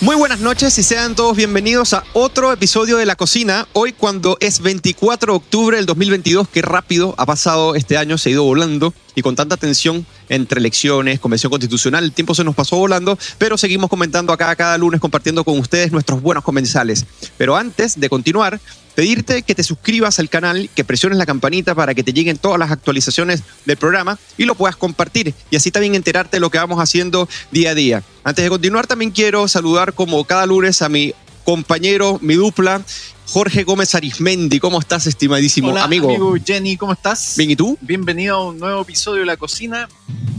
Muy buenas noches y sean todos bienvenidos a otro episodio de La Cocina. Hoy cuando es 24 de octubre del 2022, qué rápido ha pasado este año, se ha ido volando y con tanta tensión entre elecciones, convención constitucional, el tiempo se nos pasó volando, pero seguimos comentando acá cada lunes compartiendo con ustedes nuestros buenos comensales. Pero antes de continuar, pedirte que te suscribas al canal, que presiones la campanita para que te lleguen todas las actualizaciones del programa y lo puedas compartir y así también enterarte de lo que vamos haciendo día a día. Antes de continuar, también quiero saludar como cada lunes a mi compañero, mi dupla, Jorge Gómez Arismendi. ¿Cómo estás, estimadísimo Hola, amigo? amigo Jenny, ¿cómo estás? Bien, ¿y tú? Bienvenido a un nuevo episodio de La Cocina.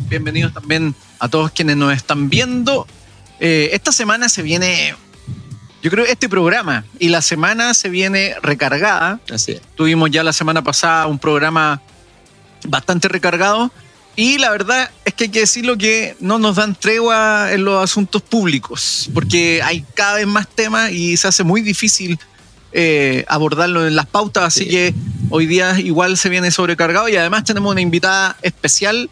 Bienvenidos también a todos quienes nos están viendo. Eh, esta semana se viene, yo creo, este programa y la semana se viene recargada. Así es. Tuvimos ya la semana pasada un programa bastante recargado y la verdad es que hay que decirlo que no nos dan tregua en los asuntos públicos porque hay cada vez más temas y se hace muy difícil eh, abordarlo en las pautas, así Sí. que hoy día igual se viene sobrecargado y además tenemos una invitada especial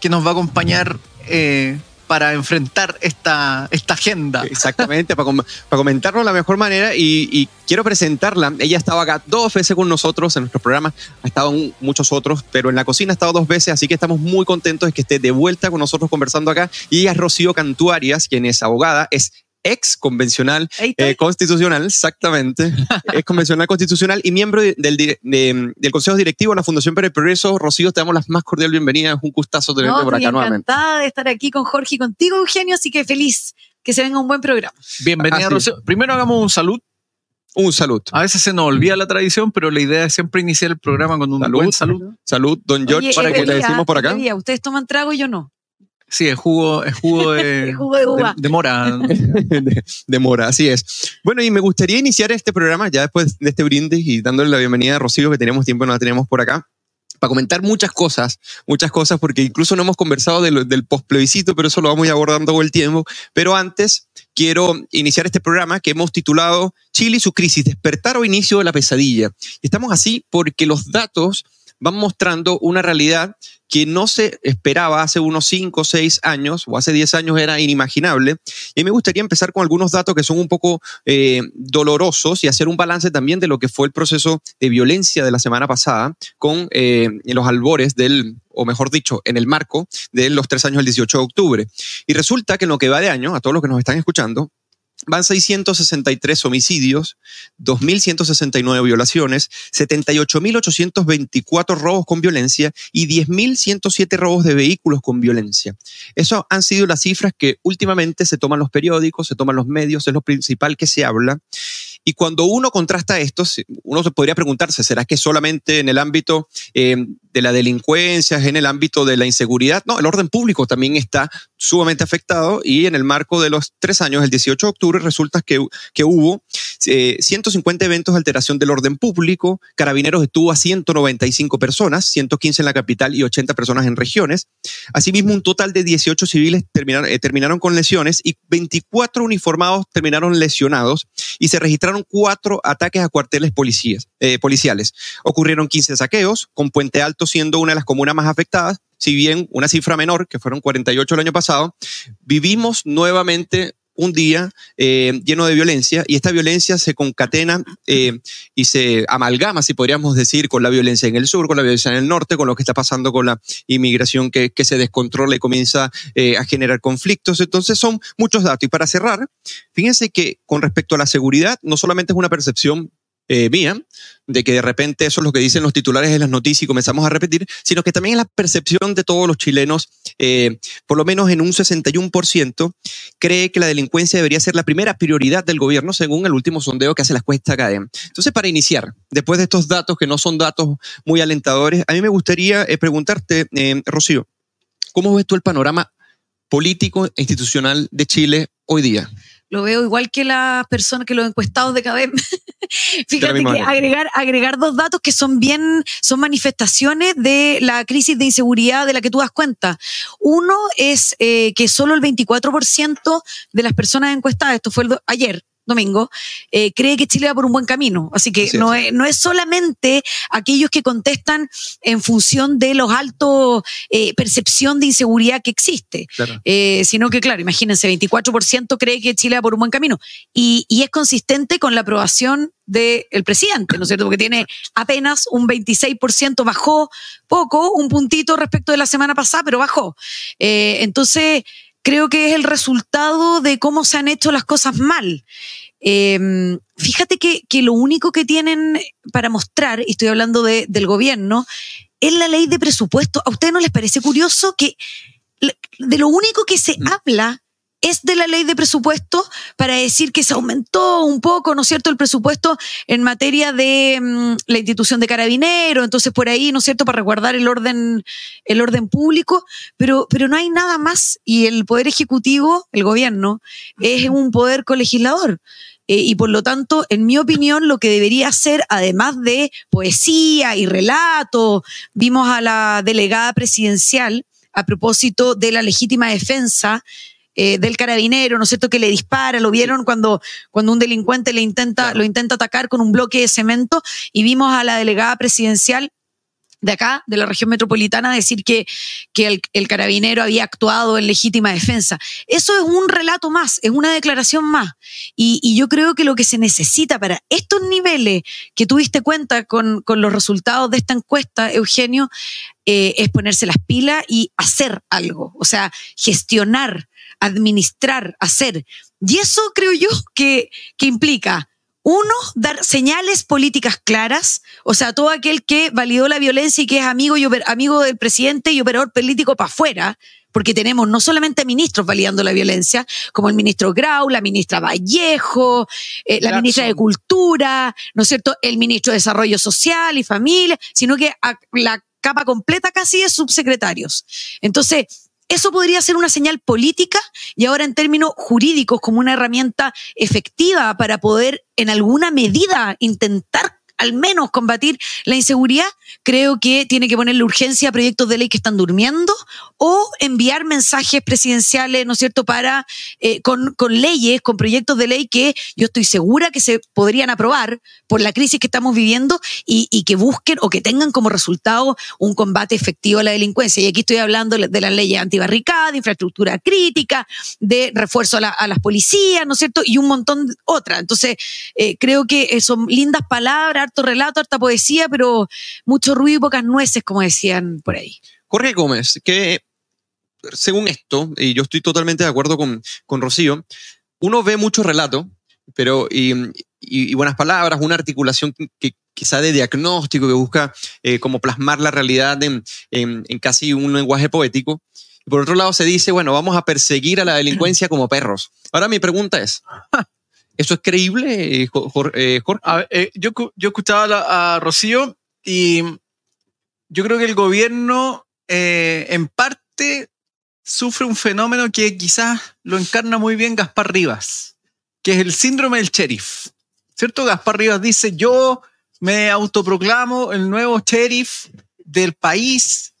que nos va a acompañar eh, para enfrentar esta, esta agenda. Exactamente, para, com- comentarlo de la mejor manera y, quiero presentarla. Ella ha estado acá dos veces con nosotros en nuestro programa, ha estado muchos otros, pero en la cocina ha estado dos veces, así que estamos muy contentos de que esté de vuelta con nosotros conversando acá. Y ella es Rocío Cantuarias, quien es abogada, es ex convencional eh, constitucional, exactamente, es convencional constitucional y miembro de- del, di- de- del Consejo Directivo de la Fundación para el Progreso. Rocío, te damos las más cordial bienvenida, es un gustazo tenerte No, por acá nuevamente. encantada de estar aquí con Jorge y contigo, Eugenio, así que feliz que se venga un buen programa. Bienvenida. Rocío. Primero hagamos un salud. Un salud. A veces se nos olvida la tradición, pero la idea es siempre iniciar el programa con un Salud. buen salud. Salud, don George, Oye, para que le decimos por acá. bebida. Ustedes toman trago y yo no. Sí, es jugo, es jugo de, Es jugo de uva. de- de mora. de, de mora, así es. Bueno, y me gustaría iniciar este programa ya después de este brindis y dándole la bienvenida a Rocío, que teníamos tiempo y no la teníamos por acá, para comentar muchas cosas, muchas cosas, porque incluso no hemos conversado de lo- del postplebiscito, pero eso lo vamos a ir abordando con el tiempo. Pero antes, quiero iniciar este programa que hemos titulado Chile y su crisis, despertar o inicio de la pesadilla. Y estamos así porque los datos van mostrando una realidad que no se esperaba hace unos 5 o 6 años, o hace 10 años era inimaginable. Y me gustaría empezar con algunos datos que son un poco eh, dolorosos y hacer un balance también de lo que fue el proceso de violencia de la semana pasada con eh, los albores del, o mejor dicho, en el marco de los tres años del 18 de octubre. Y resulta que en lo que va de año, a todos los que nos están escuchando, Van 663 homicidios, 2.169 violaciones, 78.824 robos con violencia y 10.107 robos de vehículos con violencia. Esas han sido las cifras que últimamente se toman los periódicos, se toman los medios, es lo principal que se habla. Y cuando uno contrasta esto, uno se podría preguntarse, ¿será que solamente en el ámbito eh, de la delincuencia, en el ámbito de la inseguridad? No, el orden público también está sumamente afectado y en el marco de los tres años, el 18 de octubre, resulta que, que hubo eh, 150 eventos de alteración del orden público, Carabineros estuvo a 195 personas, 115 en la capital y 80 personas en regiones. Asimismo, un total de 18 civiles terminaron, eh, terminaron con lesiones y 24 uniformados terminaron lesionados y se registraron cuatro ataques a cuarteles policías, eh, policiales. Ocurrieron 15 saqueos, con Puente Alto siendo una de las comunas más afectadas, si bien una cifra menor, que fueron 48 el año pasado, vivimos nuevamente un día eh, lleno de violencia y esta violencia se concatena eh, y se amalgama, si podríamos decir, con la violencia en el sur, con la violencia en el norte, con lo que está pasando con la inmigración que, que se descontrola y comienza eh, a generar conflictos. Entonces son muchos datos. Y para cerrar, fíjense que con respecto a la seguridad, no solamente es una percepción mía, de que de repente eso es lo que dicen los titulares de las noticias y comenzamos a repetir, sino que también es la percepción de todos los chilenos, eh, por lo menos en un 61%, cree que la delincuencia debería ser la primera prioridad del gobierno, según el último sondeo que hace la Cuesta Academia. Entonces, para iniciar, después de estos datos que no son datos muy alentadores, a mí me gustaría eh, preguntarte, eh, Rocío, ¿cómo ves tú el panorama político e institucional de Chile hoy día? Lo veo igual que las personas, que los encuestados de CADEM. Fíjate que agregar, agregar dos datos que son bien, son manifestaciones de la crisis de inseguridad de la que tú das cuenta. Uno es eh, que solo el 24% de las personas encuestadas, esto fue el do- ayer, Domingo, eh, cree que Chile va por un buen camino. Así que no, es. es, no es solamente aquellos que contestan en función de los altos eh, percepción de inseguridad que existe, Claro. eh, sino que, claro, imagínense, 24% cree que Chile va por un buen camino. Y, y es consistente con la aprobación del presidente, ¿no es cierto? Porque tiene apenas un 26%, bajó poco, un puntito respecto de la semana pasada, pero bajó. Eh, entonces, creo que es el resultado de cómo se han hecho las cosas mal. Eh, fíjate que, que lo único que tienen para mostrar, y estoy hablando de- del gobierno, es la ley de presupuesto. ¿A ustedes no les parece curioso que de lo único que se Mm. habla es de la ley de presupuesto para decir que se aumentó un poco, ¿no es cierto?, el presupuesto en materia de mm, la institución de carabinero, entonces por ahí, ¿no es cierto?, para resguardar el orden, el orden público, pero, pero no hay nada más y el poder ejecutivo, el gobierno, es un poder colegislador. Eh, y por lo tanto, en mi opinión, lo que debería hacer, además de poesía y relato, vimos a la delegada presidencial a propósito de la legítima defensa eh, del carabinero, ¿no es cierto?, que le dispara, lo vieron cuando, cuando un delincuente le intenta, lo intenta atacar con un bloque de cemento y vimos a la delegada presidencial de acá, de la región metropolitana, decir que, que el, el carabinero había actuado en legítima defensa. Eso es un relato más, es una declaración más. Y, y yo creo que lo que se necesita para estos niveles que tuviste cuenta con, con los resultados de esta encuesta, Eugenio, eh, es ponerse las pilas y hacer algo. O sea, gestionar, administrar, hacer. Y eso creo yo que, que implica uno, dar señales políticas claras, o sea, todo aquel que validó la violencia y que es amigo, y oper- amigo del presidente y operador político para afuera, porque tenemos no solamente ministros validando la violencia, como el ministro Grau, la ministra Vallejo, eh, la ministra de Cultura, ¿no es cierto?, el ministro de Desarrollo Social y Familia, sino que a- la capa completa casi es subsecretarios. Entonces, eso podría ser una señal política y ahora en términos jurídicos como una herramienta efectiva para poder en alguna medida intentar al menos combatir la inseguridad, creo que tiene que ponerle urgencia a proyectos de ley que están durmiendo o enviar mensajes presidenciales, ¿no es cierto?, para eh, con, con leyes, con proyectos de ley que yo estoy segura que se podrían aprobar por la crisis que estamos viviendo y, y que busquen o que tengan como resultado un combate efectivo a la delincuencia. Y aquí estoy hablando de las leyes antibarricada, de infraestructura crítica, de refuerzo a, la- a las policías, ¿no es cierto? Y un montón de otras. Entonces, eh, creo que eh, son lindas palabras, harto relato, harta poesía, pero ruido y pocas nueces, como decían por ahí. Jorge Gómez, que según esto, y yo estoy totalmente de acuerdo con, con Rocío, uno ve mucho relato, pero y, y- y buenas palabras, una articulación que quizá de diagnóstico que busca eh, como plasmar la realidad en, en- en casi un lenguaje poético. Y por otro lado se dice, bueno, vamos a perseguir a la delincuencia como perros. Ahora mi pregunta es, ¿eso es creíble, eh, eh, Jorge? A ver, eh, yo, yo escuchaba a, la- a Rocío y yo creo que el gobierno eh, en parte sufre un fenómeno que quizás lo encarna muy bien Gaspar Rivas, que es el síndrome del sheriff. ¿Cierto? Gaspar Rivas dice, yo me autoproclamo el nuevo sheriff del país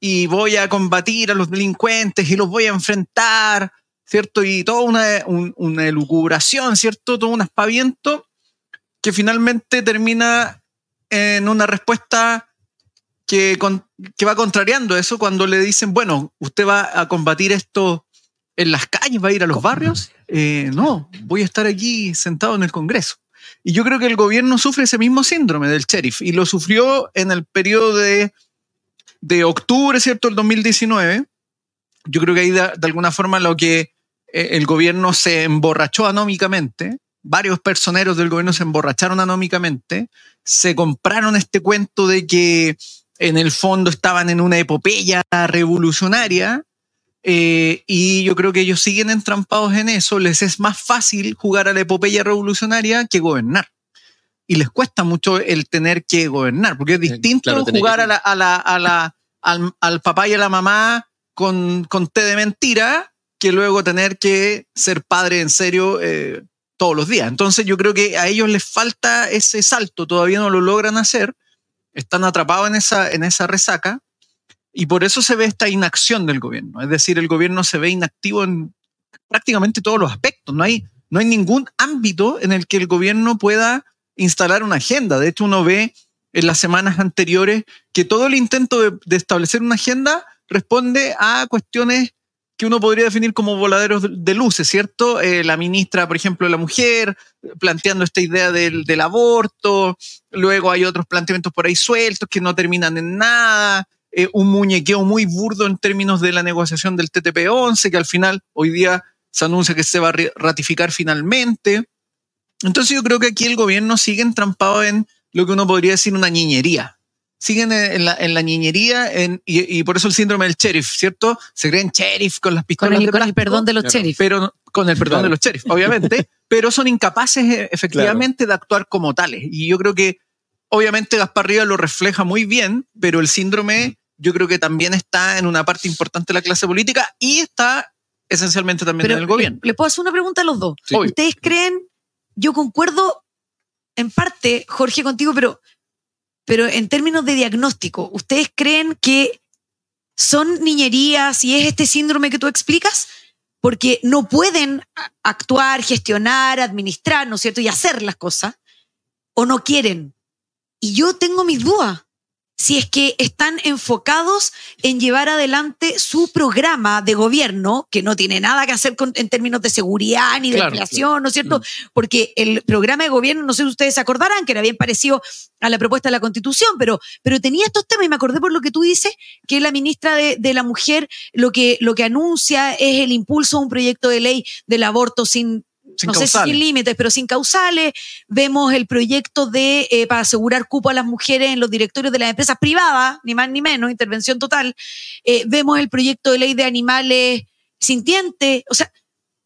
y voy a combatir a los delincuentes y los voy a enfrentar, ¿cierto? Y toda una, un- una elucubración, ¿cierto? Todo un aspaviento que finalmente termina en una respuesta que, con- que va contrariando eso cuando le dicen, bueno, usted va a combatir esto en las calles, va a ir a los barrios. Eh, no, voy a estar aquí sentado en el Congreso. Y yo creo que el gobierno sufre ese mismo síndrome del sheriff y lo sufrió en el periodo de, de octubre, ¿cierto?, el 2019. Yo creo que ahí de, de alguna forma lo que eh, el gobierno se emborrachó anómicamente, varios personeros del gobierno se emborracharon anómicamente, se compraron este cuento de que en el fondo estaban en una epopeya revolucionaria eh, y yo creo que ellos siguen entrampados en eso, les es más fácil jugar a la epopeya revolucionaria que gobernar. Y les cuesta mucho el tener que gobernar, porque es distinto claro, tener jugar que- a la, a la- a la- al, al papá y a la mamá con, con té de mentira que luego tener que ser padre en serio eh, todos los días. Entonces yo creo que a ellos les falta ese salto, todavía no lo logran hacer, están atrapados en esa, en esa resaca y por eso se ve esta inacción del gobierno. Es decir, el gobierno se ve inactivo en prácticamente todos los aspectos. No hay, no hay ningún ámbito en el que el gobierno pueda instalar una agenda. De hecho, uno ve en las semanas anteriores que todo el intento de, de establecer una agenda responde a cuestiones que uno podría definir como voladeros de luces, ¿cierto? Eh, la ministra, por ejemplo, la mujer, planteando esta idea del, del, aborto, luego hay otros planteamientos por ahí sueltos que no terminan en nada, eh, un muñequeo muy burdo en términos de la negociación del TTP-11, que al final hoy día se anuncia que se va a ratificar finalmente. Entonces yo creo que aquí el gobierno sigue entrampado en lo que uno podría decir una niñería, siguen en la, en la niñería en, y, y, por eso el síndrome del sheriff, ¿cierto? Se creen sheriff con las pistolas con el, de con el perdón de los Claro. sheriff. pero con el perdón Claro. de los sheriff, obviamente, pero son incapaces eh, efectivamente de actuar como tales. Y yo creo que, obviamente, Gaspar Rivas lo refleja muy bien, pero el síndrome yo creo que también está en una parte importante de la clase política y está esencialmente también Pero en el gobierno. le, le puedo hacer una pregunta a los dos. Sí. ¿Ustedes creen, yo concuerdo en parte, Jorge, contigo, pero, pero en términos de diagnóstico, ¿ustedes creen que son niñerías y es este síndrome que tú explicas? Porque no pueden actuar, gestionar, administrar, ¿no es cierto? Y hacer las cosas, o no quieren. Y yo tengo mis dudas. Si es que están enfocados en llevar adelante su programa de gobierno, que no tiene nada que hacer con- en términos de seguridad ni de Claro, inflación, ¿no es cierto? Porque el programa de gobierno, no sé si ustedes se acordarán, que era bien parecido a la propuesta de la Constitución, pero, pero tenía estos temas y me acordé por lo que tú dices, que la ministra de, de la Mujer lo que, lo que anuncia es el impulso a un proyecto de ley del aborto sin, Sin no sé si sin límites, pero sin causales. Vemos el proyecto de eh, para asegurar cupo a las mujeres en los directorios de las empresas privadas, ni más ni menos, intervención total. Eh, vemos el proyecto de ley de animales sintientes. O sea,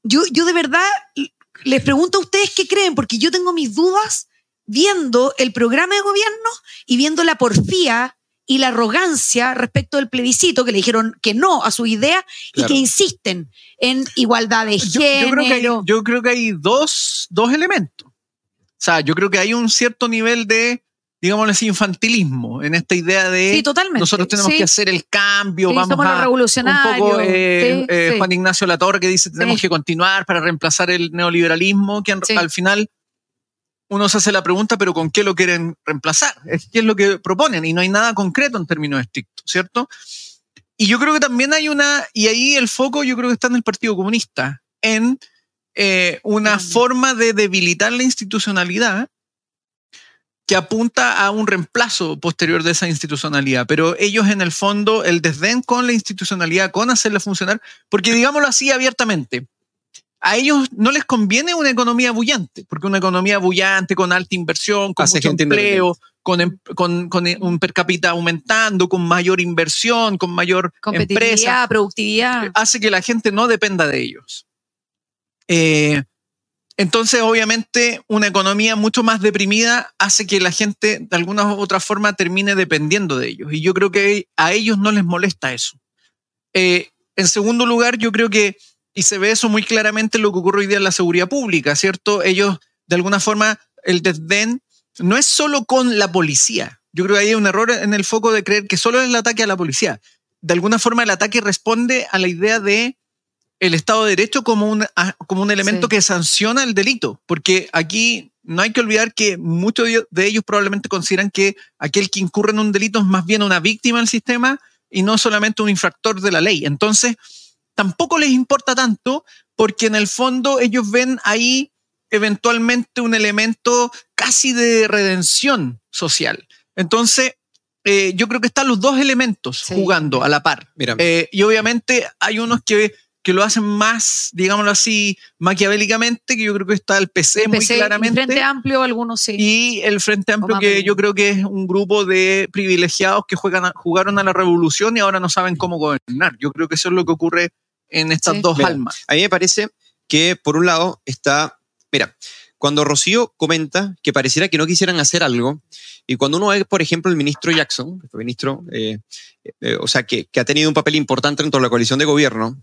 yo, yo de verdad les pregunto a ustedes qué creen, porque yo tengo mis dudas viendo el programa de gobierno y viendo la porfía y la arrogancia respecto del plebiscito, que le dijeron que no a su idea Claro. y que insisten en igualdad de Yo, género. yo creo que hay, yo creo que hay dos, dos elementos. O sea, yo creo que hay un cierto nivel de, digámoslo así, infantilismo en esta idea de Sí, totalmente. nosotros tenemos Sí, que hacer el cambio, sí, vamos somos a un poco eh, eh. Juan Ignacio Latorre que dice tenemos que continuar para reemplazar el neoliberalismo, que al final uno se hace la pregunta, pero ¿con qué lo quieren reemplazar? Es qué es lo que proponen y no hay nada concreto en términos estrictos, ¿cierto? Y yo creo que también hay una, y ahí el foco yo creo que está en el Partido Comunista, en eh, una Grande. forma de debilitar la institucionalidad que apunta a un reemplazo posterior de esa institucionalidad, pero ellos en el fondo el desdén con la institucionalidad, con hacerla funcionar, porque digámoslo así abiertamente, a ellos no les conviene una economía bullante, porque una economía bullante con alta inversión, con Hace mucho gente empleo, con, em- con, con un per cápita aumentando, con mayor inversión, con mayor empresa, Competitividad, productividad. hace que la gente no dependa de ellos. Eh, entonces, obviamente, una economía mucho más deprimida hace que la gente de alguna u otra forma termine dependiendo de ellos. Y yo creo que a ellos no les molesta eso. Eh, en segundo lugar, yo creo que, y se ve eso muy claramente en lo que ocurre hoy día en la seguridad pública, ¿cierto? Ellos, de alguna forma, el desdén no es solo con la policía. Yo creo que ahí hay un error en el foco de creer que solo es el ataque a la policía. De alguna forma, el ataque responde a la idea de el Estado de Derecho como un, como un elemento Sí. que sanciona el delito, porque aquí no hay que olvidar que muchos de ellos probablemente consideran que aquel que incurre en un delito es más bien una víctima del sistema y no solamente un infractor de la ley. Entonces, tampoco les importa tanto porque en el fondo ellos ven ahí eventualmente un elemento casi de redención social. Entonces, eh, yo creo que están los dos elementos Sí. jugando a la par. Mira, Eh, y obviamente hay unos que, que lo hacen más, digámoslo así, maquiavélicamente, que yo creo que está el PC, muy PC, claramente. Frente Amplio, algunos sí. y el Frente Amplio, que yo creo que es un grupo de privilegiados que juegan a- jugaron a la revolución y ahora no saben cómo gobernar. Yo creo que eso es lo que ocurre en estas Sí. dos Mira, almas. A mí me parece que, por un lado, está. Mira, cuando Rocío comenta que pareciera que no quisieran hacer algo, y cuando uno ve, por ejemplo, el ministro Jackson, que fue ministro, eh, eh, o sea, que, que ha tenido un papel importante dentro de la coalición de gobierno,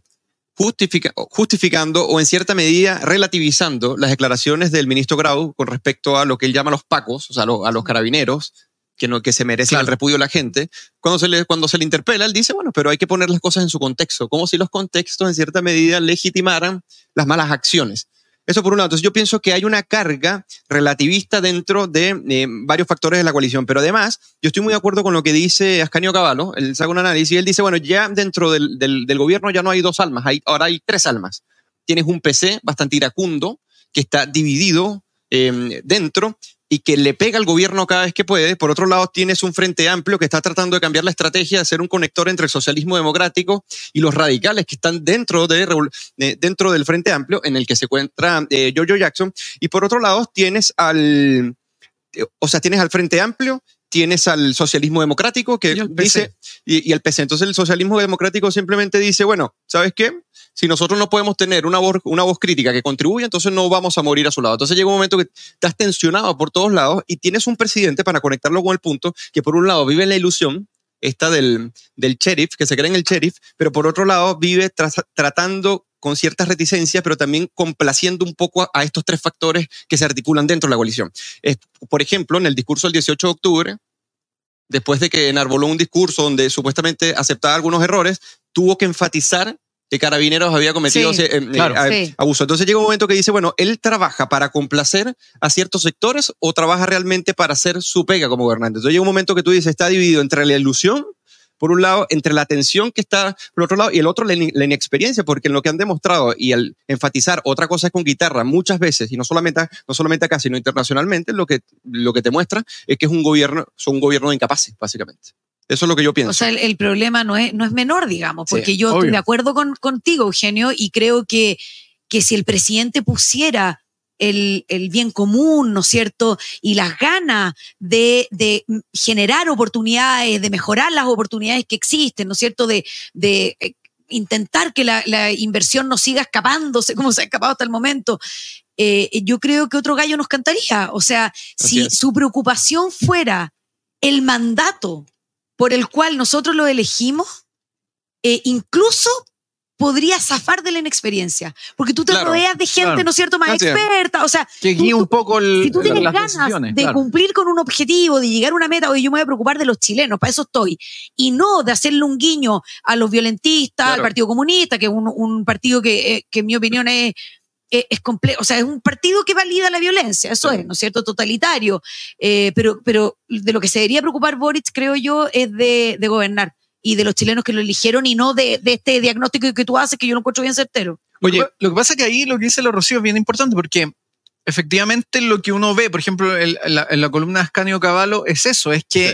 justifica- justificando o en cierta medida relativizando las declaraciones del ministro Grau con respecto a lo que él llama los pacos, o sea, lo- a los carabineros, que, no, que se merecen Claro. el repudio de la gente. Cuando se, le, cuando se le interpela, él dice, bueno, pero hay que poner las cosas en su contexto, como si los contextos en cierta medida legitimaran las malas acciones. Eso por un lado. Entonces yo pienso que hay una carga relativista dentro de eh, varios factores de la coalición. Pero además, yo estoy muy de acuerdo con lo que dice Ascanio Cavallo. Él saca un análisis y él dice, bueno, ya dentro del, del, del gobierno ya no hay dos almas, hay, ahora hay tres almas. Tienes un PC bastante iracundo que está dividido eh, dentro y que le pega al gobierno cada vez que puede. Por otro lado, tienes un frente amplio que está tratando de cambiar la estrategia de ser un conector entre el socialismo democrático y los radicales que están dentro, de, dentro del frente amplio en el que se encuentra eh, Jojo Jackson. Y por otro lado, tienes al, o sea, tienes al frente amplio tienes al socialismo democrático que y dice, y, y, el PC. Entonces el socialismo democrático simplemente dice, bueno, ¿sabes qué? Si nosotros no podemos tener una voz, una voz crítica que contribuya, entonces no vamos a morir a su lado. Entonces llega un momento que estás tensionado por todos lados y tienes un presidente para conectarlo con el punto que por un lado vive en la ilusión esta del, del sheriff, que se cree en el sheriff, pero por otro lado vive tratando con ciertas reticencias, pero también complaciendo un poco a, a, estos tres factores que se articulan dentro de la coalición. Es, por ejemplo, en el discurso del 18 de octubre, después de que enarboló un discurso donde supuestamente aceptaba algunos errores, tuvo que enfatizar que Carabineros había cometido Sí, eh, eh, claro. a- Sí. abuso. Entonces llega un momento que dice, bueno, él trabaja para complacer a ciertos sectores o trabaja realmente para hacer su pega como gobernante. Entonces llega un momento que tú dices, está dividido entre la ilusión, por un lado, entre la tensión que está por otro lado, y el otro, la, in- la inexperiencia, porque en lo que han demostrado y al enfatizar otra cosa es con guitarra muchas veces, y no solamente, no solamente acá, sino internacionalmente, lo que, lo que te muestra es que es un gobierno, son un gobierno de incapaces, básicamente. Eso es lo que yo pienso. O sea, el, el problema no es, no es menor, digamos, Sí, porque yo obvio. estoy de acuerdo con, contigo, Eugenio, y creo que, que si el presidente pusiera el, el bien común, ¿no es cierto? Y las ganas de, de generar oportunidades, de mejorar las oportunidades que existen, ¿no es cierto? De, de eh, intentar que la, la inversión no siga escapándose como se ha escapado hasta el momento. eh, yo creo que otro gallo nos cantaría. O sea, Así si es. su preocupación fuera el mandato por el cual nosotros lo elegimos, eh, incluso podría zafar de la inexperiencia, porque tú te Claro, rodeas de gente, claro. ¿no es cierto?, más experta, o sea, Que tú- un poco el- si tú tienes las ganas de claro. cumplir con un objetivo, de llegar a una meta, oye, yo me voy a preocupar de los chilenos, para eso estoy, y no de hacerle un guiño a los violentistas, al. Partido Comunista, que es un, un partido que, eh, que en mi opinión es, es, complejo, o sea, es un partido que valida la violencia, eso es, ¿no es cierto?, totalitario, Eh, pero, pero de lo que se debería preocupar Boric, creo yo, es de, de gobernar y de los chilenos que lo eligieron y no de, de este diagnóstico que tú haces que yo lo encuentro bien certero. Oye, Lo que- pasa es que ahí lo que dice la Rocío es bien importante porque efectivamente lo que uno ve, por ejemplo, en la, en la columna de Ascanio Cavallo, es eso, es que,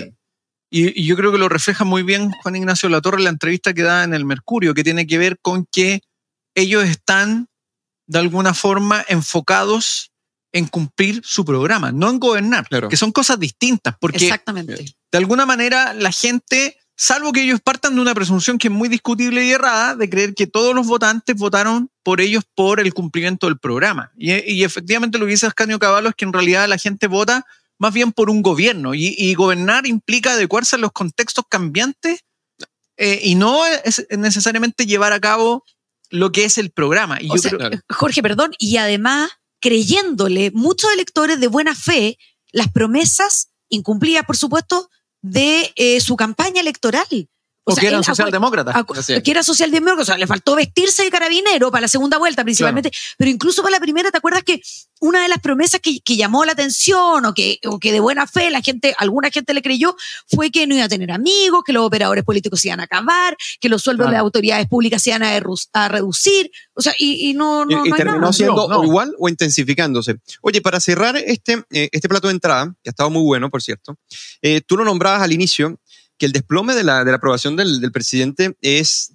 Sí. y, y yo creo que lo refleja muy bien Juan Ignacio Latorre en la entrevista que da en el Mercurio, que tiene que ver con que ellos están de alguna forma enfocados en cumplir su programa, no en gobernar, Claro. que son cosas distintas, porque Exactamente. de alguna manera la gente, salvo que ellos partan de una presunción que es muy discutible y errada, de creer que todos los votantes votaron por ellos por el cumplimiento del programa. Y, y efectivamente lo que dice Ascanio Cavallo es que en realidad la gente vota más bien por un gobierno y, y gobernar implica adecuarse a los contextos cambiantes eh, y no es necesariamente llevar a cabo lo que es el programa. Y O yo sea, creo- Claro. Jorge, perdón, y además creyéndole muchos electores de buena fe las promesas incumplidas, por supuesto, de eh, su campaña electoral. O que eran él acu- socialdemócratas. que era socialdemócrata, o sea, le faltó vestirse de carabinero para la segunda vuelta principalmente, pero incluso para la primera, ¿te acuerdas que una de las promesas que, que llamó la atención o que, o que de buena fe la gente, alguna gente le creyó, fue que no iba a tener amigos, que los operadores políticos se iban a acabar, que los sueldos Claro. de las autoridades públicas se iban a, reducir, o sea, y, y no, no, y, y no hay terminó nada. siendo No, no. o igual o intensificándose. Oye, para cerrar este, eh, este plato de entrada, que ha estado muy bueno, por cierto, eh, tú lo nombrabas al inicio, que el desplome de la, de la aprobación del, del presidente es,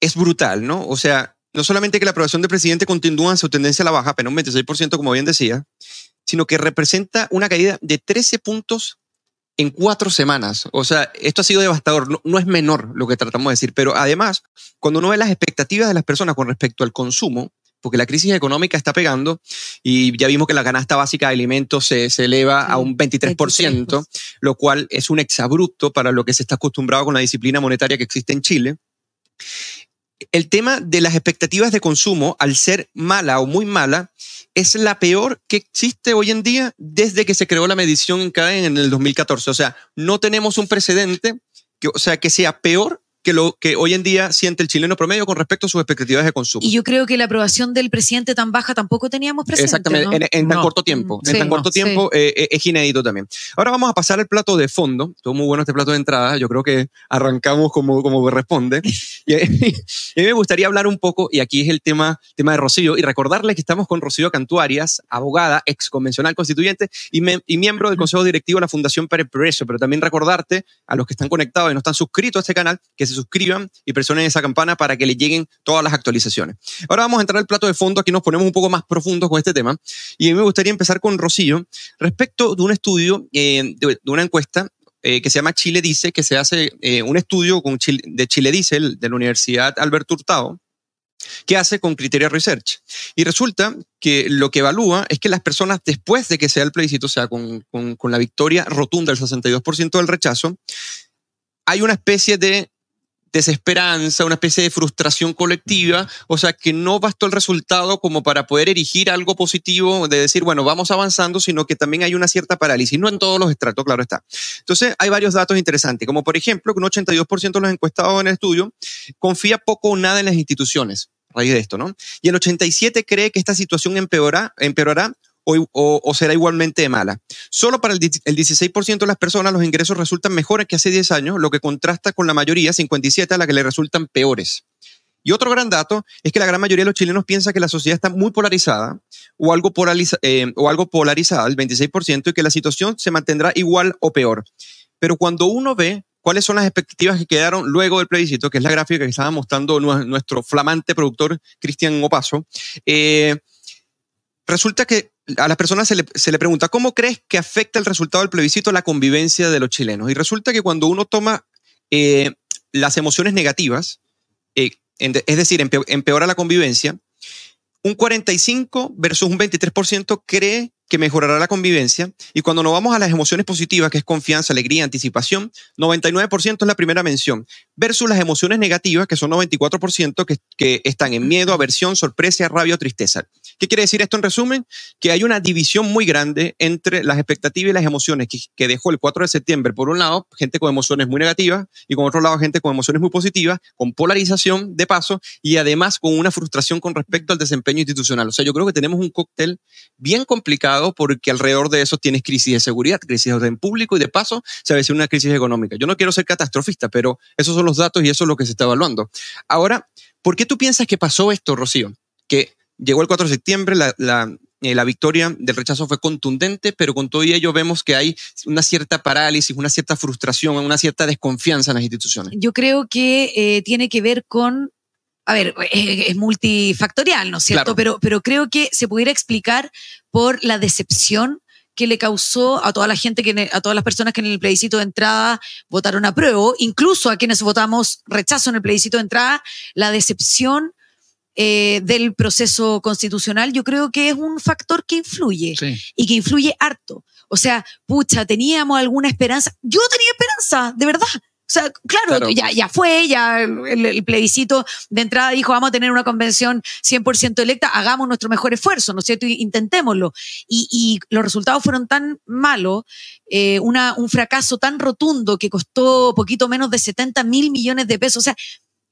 es brutal, ¿no? O sea, no solamente que la aprobación del presidente continúa en su tendencia a la baja, apenas un 26%, como bien decía, sino que representa una caída de 13 puntos en cuatro semanas. O sea, esto ha sido devastador. No, no es menor lo que tratamos de decir, pero además, cuando uno ve las expectativas de las personas con respecto al consumo, porque la crisis económica está pegando y ya vimos que la canasta básica de alimentos se, se eleva Sí, a un 23%, 23%. lo cual es un exabrupto para lo que se está acostumbrado con la disciplina monetaria que existe en Chile. El tema de las expectativas de consumo, al ser mala o muy mala, es la peor que existe hoy en día desde que se creó la medición en CAE en el 2014. O sea, no tenemos un precedente que, o sea, que sea peor que lo que hoy en día siente el chileno promedio con respecto a sus expectativas de consumo. Y yo creo que la aprobación del presidente tan baja tampoco teníamos presente. Exactamente, ¿no? en, en tan No. corto tiempo. En tan corto tiempo eh, eh, es inédito también. Ahora vamos a pasar al plato de fondo. Estuvo muy bueno este plato de entrada. Yo creo que arrancamos como, como corresponde. Y, a mí me gustaría hablar un poco, y aquí es el tema, tema de Rocío, y recordarles que estamos con Rocío Cantuarias, abogada, ex convencional constituyente y, me- y miembro del Consejo Directivo de la Fundación Pérez. Pero también recordarte a los que están conectados y no están suscritos a este canal, que se suscriban y presionen esa campana para que les lleguen todas las actualizaciones. Ahora vamos a entrar al plato de fondo, aquí nos ponemos un poco más profundos con este tema. Y a mí me gustaría empezar con Rocío respecto de un estudio, eh, de, de una encuesta eh, que se llama Chile Dice, que se hace eh, un estudio con de Chile Dice, de la Universidad Alberto Hurtado, que hace con Criteria Research. Y resulta que lo que evalúa es que las personas, después de que sea el plebiscito, o sea, con, con- con la victoria rotunda del 62% del rechazo, hay una especie de desesperanza, una especie de frustración colectiva, o sea, que no bastó el resultado como para poder erigir algo positivo, de decir, bueno, vamos avanzando, sino que también hay una cierta parálisis, no en todos los estratos, claro está. Entonces, hay varios datos interesantes, como por ejemplo, que un 82% de los encuestados en el estudio confía poco o nada en las instituciones, a raíz de esto, ¿no? Y el 87% cree que esta situación empeorará, empeorará o, o- o será igualmente mala. Solo para el, el 16% de las personas los ingresos resultan mejores que hace 10 años, lo que contrasta con la mayoría, 57, a la que le resultan peores. Y otro gran dato es que la gran mayoría de los chilenos piensa que la sociedad está muy polarizada o algo, polariza- eh, o algo polarizada, el 26%, y que la situación se mantendrá igual o peor. Pero cuando uno ve cuáles son las expectativas que quedaron luego del plebiscito, que es la gráfica que estaba mostrando nue- nuestro flamante productor Cristian Opaso, eh, resulta que a las personas se le, se le pregunta, ¿cómo crees que afecta el resultado del plebiscito la convivencia de los chilenos? Y resulta que cuando uno toma eh, las emociones negativas, eh, es decir, empe- empeora la convivencia, un 45 versus un 23% cree que mejorará la convivencia. Y cuando nos vamos a las emociones positivas, que es confianza, alegría, anticipación, 99% es la primera mención, versus las emociones negativas, que son 94%, que, que están en miedo, aversión, sorpresa, rabia o tristeza. ¿Qué quiere decir esto en resumen? Que hay una división muy grande entre las expectativas y las emociones que, que dejó el 4 de septiembre. Por un lado, gente con emociones muy negativas y con otro lado, gente con emociones muy positivas, con polarización de paso y además con una frustración con respecto al desempeño institucional. O sea, yo creo que tenemos un cóctel bien complicado porque alrededor de eso tienes crisis de seguridad, crisis de orden público y de paso se avecina una crisis económica. Yo no quiero ser catastrofista, pero esos son los datos y eso es lo que se está evaluando. Ahora, ¿por qué tú piensas que pasó esto, Rocío? Que llegó el 4 de septiembre, la, la, eh, la victoria del rechazo fue contundente, pero con todo ello vemos que hay una cierta parálisis, una cierta frustración, una cierta desconfianza en las instituciones. Yo creo que eh, tiene que ver con, a ver, eh, es multifactorial, ¿no es cierto? Claro. Pero, pero creo que se pudiera explicar por la decepción que le causó a toda la gente, que, a todas las personas que en el plebiscito de entrada votaron a prueba, incluso a quienes votamos rechazo en el plebiscito de entrada, la decepción eh, del proceso constitucional, yo creo que es un factor que influye Sí. y que influye harto. O sea, pucha, teníamos alguna esperanza. Yo tenía esperanza, de verdad. O sea, claro, Claro. Ya, ya fue, ya el, el plebiscito de entrada dijo, vamos a tener una convención 100% electa, hagamos nuestro mejor esfuerzo, ¿no es cierto? Intentémoslo. Y, y los resultados fueron tan malos, eh, una, un fracaso tan rotundo que costó poquito menos de 70 mil millones de pesos. O sea,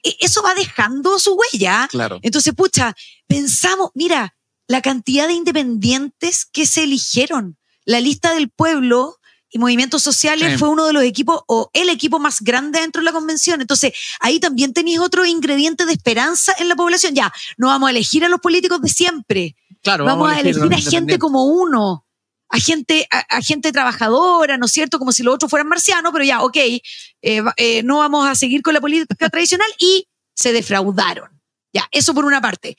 e- eso va dejando su huella. Claro. Entonces, pucha, pensamos, mira, la cantidad de independientes que se eligieron. La lista del pueblo y movimientos sociales Sí. fue uno de los equipos o el equipo más grande dentro de la convención. Entonces, ahí también tenéis otro ingrediente de esperanza en la población. Ya, no vamos a elegir a los políticos de siempre. Claro, Vamos, a elegir a gente como uno. A gente, a, a gente trabajadora, ¿no es cierto? Como si los otros fueran marcianos, pero ya, ok, eh, eh, no vamos a seguir con la política tradicional y se defraudaron. Ya, eso por una parte.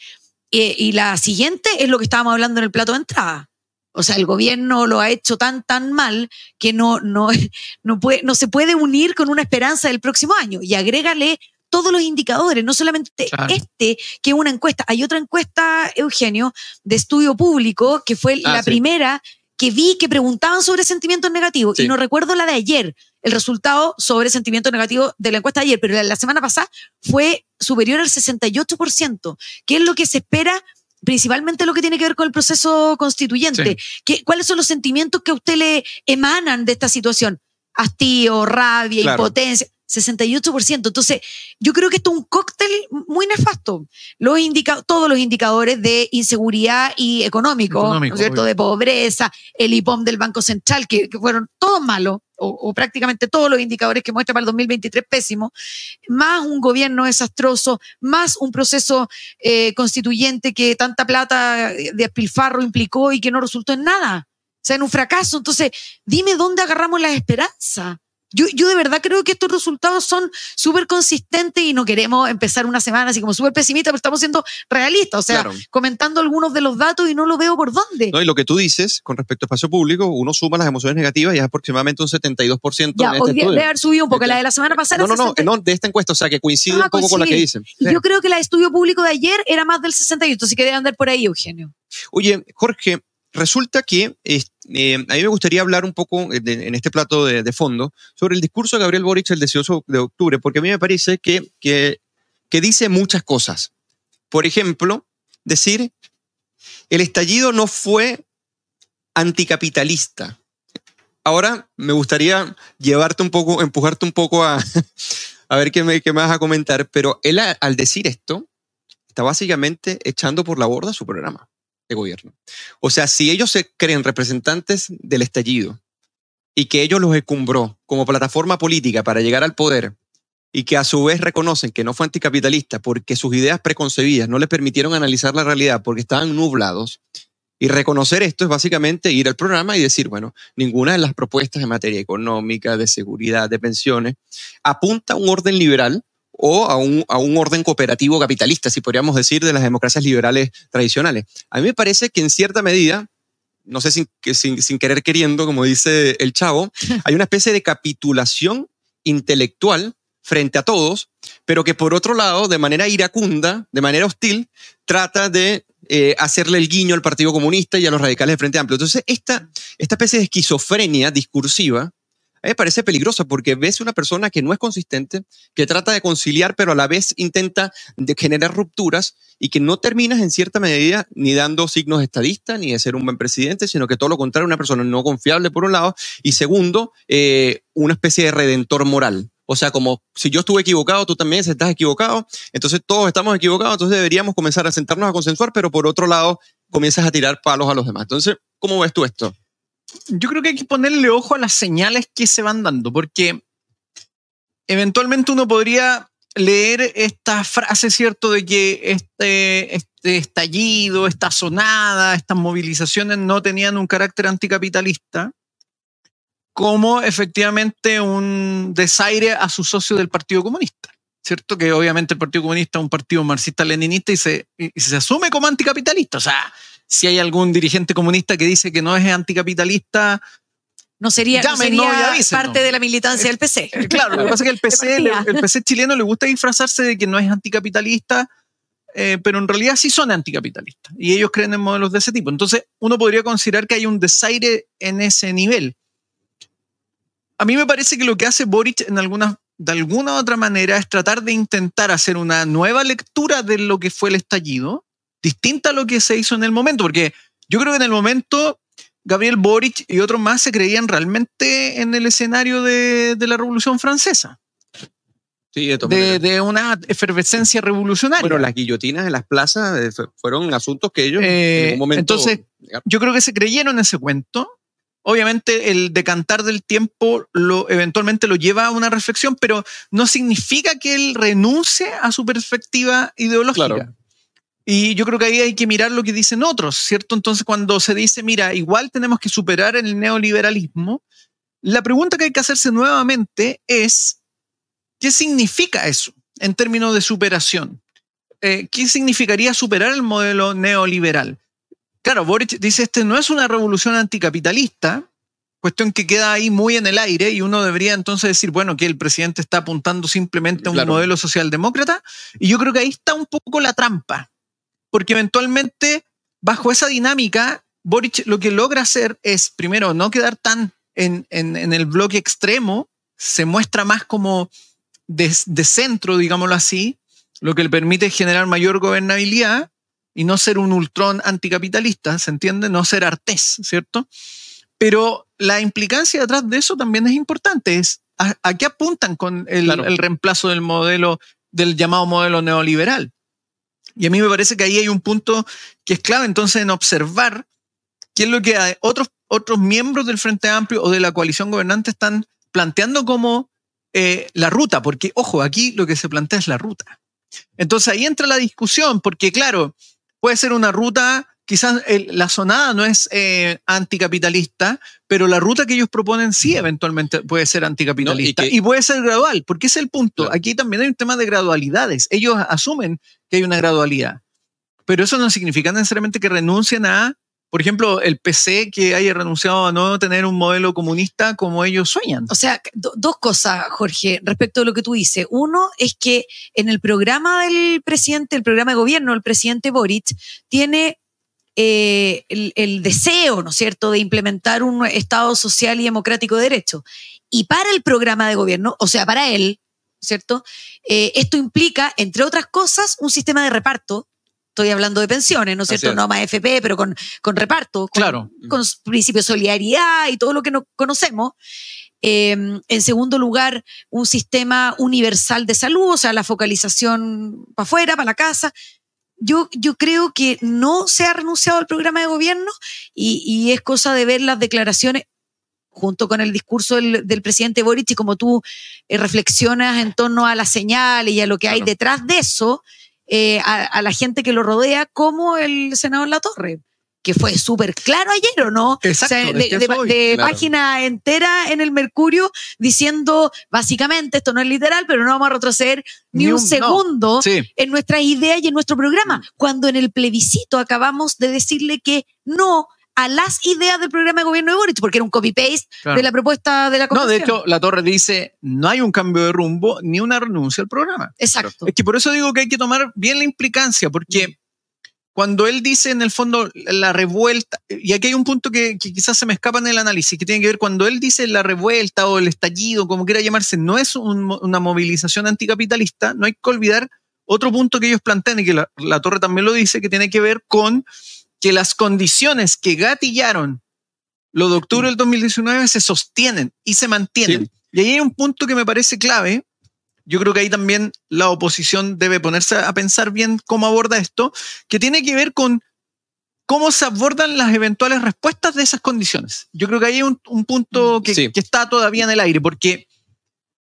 Eh, y la siguiente es lo que estábamos hablando en el plato de entrada. O sea, el gobierno lo ha hecho tan, tan mal que no, no, no, puede, no se puede unir con una esperanza del próximo año. Y agrégale todos los indicadores, no solamente Claro. este, que es una encuesta. Hay otra encuesta, Eugenio, de estudio público, que fue Ah, la sí. primera que vi que preguntaban sobre sentimientos negativos. Sí. Y no recuerdo la de ayer, el resultado sobre sentimientos negativos de la encuesta de ayer, pero la, la semana pasada fue superior al 68%, que es lo que se espera principalmente lo que tiene que ver con el proceso constituyente. ¿Qué- ¿Cuáles son los sentimientos que a usted le emanan de esta situación? Hastío, rabia, Claro. impotencia. 68%. Entonces, yo creo que esto es un cóctel muy nefasto. Los indica todos los indicadores de inseguridad y económico, Económico, ¿no es cierto? obvio. De pobreza, el IPOM del Banco Central, que, que fueron todos malos, o, o prácticamente todos los indicadores que muestra para el 2023 pésimos, más un gobierno desastroso, más un proceso eh, constituyente que tanta plata de despilfarro implicó y que no resultó en nada. O sea, en un fracaso. Entonces, dime dónde agarramos la esperanza. Yo, yo de verdad creo que estos resultados son súper consistentes y no queremos empezar una semana así como súper pesimista, pero estamos siendo realistas, o sea, Claro. comentando algunos de los datos y no lo veo por dónde. ¿no? Y lo que tú dices con respecto a espacio público, uno suma las emociones negativas y es aproximadamente un 72% ya, en este día debe haber subido un poco, la de la semana pasada. No, no, no, 60. no, de esta encuesta, o sea, que coincide Ah, un poco con la que dicen. Y yo creo que la de estudio público de ayer era más del 68, así que debe andar por ahí, Eugenio. Oye, Jorge, resulta que eh, a mí me gustaría hablar un poco eh, en este plato de, fondo sobre el discurso de Gabriel Boric el 18 de octubre, porque a mí me parece que, que, dice muchas cosas. Por ejemplo, decir, el estallido no fue anticapitalista. Ahora me gustaría llevarte un poco, empujarte un poco a, a ver qué me, qué me vas a comentar, pero él al decir esto está básicamente echando por la borda su programa de gobierno. O sea, si ellos se creen representantes del estallido y que ellos los escumbró como plataforma política para llegar al poder y que a su vez reconocen que no fue anticapitalista porque sus ideas preconcebidas no les permitieron analizar la realidad porque estaban nublados, y reconocer esto es básicamente ir al programa y decir, bueno, ninguna de las propuestas en materia económica, de seguridad, de pensiones, apunta a un orden liberal o a un, a un orden cooperativo capitalista, si podríamos decir, de las democracias liberales tradicionales. A mí me parece que en cierta medida, no sé sin, sin, sin querer queriendo, como dice el chavo, hay una especie de capitulación intelectual frente a todos, pero que por otro lado, de manera iracunda, de manera hostil, trata de eh, hacerle el guiño al Partido Comunista y a los radicales de Frente Amplio. Entonces, esta, esta especie de esquizofrenia discursiva a mí me parece peligrosa porque ves una persona que no es consistente, que trata de conciliar, pero a la vez intenta de generar rupturas y que no terminas en cierta medida ni dando signos estadistas ni de ser un buen presidente, sino que todo lo contrario, una persona no confiable por un lado y segundo, eh, una especie de redentor moral. O sea, como si yo estuve equivocado, tú también estás equivocado, entonces todos estamos equivocados, entonces deberíamos comenzar a sentarnos a consensuar, pero por otro lado, comienzas a tirar palos a los demás. Entonces, ¿cómo ves tú esto? Yo creo que hay que ponerle ojo a las señales que se van dando, porque eventualmente uno podría leer esta frase, ¿cierto?, de que este, este estallido, esta sonada, estas movilizaciones no tenían un carácter anticapitalista, como efectivamente un desaire a su socio del Partido Comunista. ¿Cierto? Que obviamente el Partido Comunista es un partido marxista-leninista y se, y se asume como anticapitalista. O sea, si hay algún dirigente comunista que dice que no es anticapitalista, No sería, no sería avisen, parte no. de la militancia del PC. Eh, Claro, lo que pasa es que el PC, le- el PC chileno le gusta disfrazarse de que no es anticapitalista, eh, pero en realidad sí son anticapitalistas y ellos creen en modelos de ese tipo. Entonces, uno podría considerar que hay un desaire en ese nivel. A mí me parece que lo que hace Boric en de alguna u otra manera es tratar de intentar hacer una nueva lectura de lo que fue el estallido, distinta a lo que se hizo en el momento, porque yo creo que en el momento Gabriel Boric y otros más se creían realmente en el escenario de, de la Revolución Francesa, Sí, de de, de una efervescencia revolucionaria. Bueno, las guillotinas en las plazas eh, fu- fueron asuntos que ellos Eh, en algún momento. entonces, yo creo que se creyeron ese cuento. Obviamente el decantar del tiempo lo, eventualmente lo lleva a una reflexión, pero no significa que él renuncie a su perspectiva ideológica. Claro. Y yo creo que ahí hay que mirar lo que dicen otros, ¿cierto? Entonces cuando se dice, mira, igual tenemos que superar el neoliberalismo, la pregunta que hay que hacerse nuevamente es, ¿qué significa eso en términos de superación? Eh, ¿Qué significaría superar el modelo neoliberal? Claro, Boric dice, este no es una revolución anticapitalista, cuestión que queda ahí muy en el aire y uno debería entonces decir, bueno, que el presidente está apuntando simplemente a un Claro. modelo socialdemócrata y yo creo que ahí está un poco la trampa, porque eventualmente bajo esa dinámica, Boric lo que logra hacer es, primero, no quedar tan en, en- en el bloque extremo, se muestra más como de, de centro, digámoslo así, lo que le permite generar mayor gobernabilidad y no ser un ultrón anticapitalista, ¿se entiende? No ser artés, ¿cierto? Pero la implicancia detrás de eso también es importante. Es ¿A, a qué apuntan con el, Claro. el reemplazo del modelo, del llamado modelo neoliberal? Y a mí me parece que ahí hay un punto que es clave entonces en observar qué es lo que otros, otros miembros del Frente Amplio o de la coalición gobernante están planteando como eh, la ruta, porque ojo, aquí lo que se plantea es la ruta. Entonces ahí entra la discusión, porque claro, puede ser una ruta, quizás el- la sonada no es eh, anticapitalista, pero la ruta que ellos proponen sí eventualmente puede ser anticapitalista No, y, puede ser gradual, porque ese es el punto. Claro. Aquí también hay un tema de gradualidades. Ellos asumen que hay una gradualidad, pero eso no significa necesariamente que renuncien a, por ejemplo, el PC que haya renunciado a no tener un modelo comunista como ellos sueñan. O sea, do- dos cosas, Jorge, respecto a lo que tú dices. Uno es que en el programa del presidente, el programa de gobierno del presidente Boric, tiene eh, el, el deseo, ¿no es cierto?, de implementar un Estado social y democrático de derecho. Y para el programa de gobierno, o sea, para él, ¿cierto? Eh, esto implica, entre otras cosas, un sistema de reparto. Estoy hablando de pensiones, ¿no es cierto? es. No más FP, pero con, con reparto, con, Claro. con principio de solidaridad y todo lo que no conocemos. Eh, en segundo lugar, un sistema universal de salud, o sea, la focalización para afuera, para la casa. Yo, yo creo que no se ha renunciado al programa de gobierno y, y es cosa de ver las declaraciones junto con el discurso del, del presidente Boric y como tú eh, reflexionas en torno a las señales y a lo que hay detrás de eso, eh, a, a la gente que lo rodea, como el senador La Torre, que fue súper claro ayer, ¿o no? Exacto, O sea, es de, claro. página entera en el Mercurio diciendo, básicamente, esto no es literal, pero no vamos a retroceder ni, Ni un, un- no. segundo Sí. en nuestras ideas y en nuestro programa, cuando en el plebiscito acabamos de decirle que no a las ideas del programa de gobierno de Boric, porque era un copy-paste Claro. de la propuesta de la No, Convención. de hecho, la torre dice, no hay un cambio de rumbo ni una renuncia al programa. Exacto. Es que por eso digo que hay que tomar bien la implicancia, porque cuando él dice en el fondo la revuelta, y aquí hay un punto que, que quizás se me escapa en el análisis, que tiene que ver cuando él dice la revuelta o el estallido, como quiera llamarse, no es un una movilización anticapitalista, no hay que olvidar otro punto que ellos plantean y que la, la torre también lo dice, que tiene que ver con que las condiciones que gatillaron lo de octubre del 2019 se sostienen y se mantienen. Sí. Y ahí hay un punto que me parece clave. Yo creo que ahí también la oposición debe ponerse a pensar bien cómo aborda esto, que tiene que ver con cómo se abordan las eventuales respuestas de esas condiciones. Yo creo que ahí hay un, un punto que, Sí. que está todavía en el aire, porque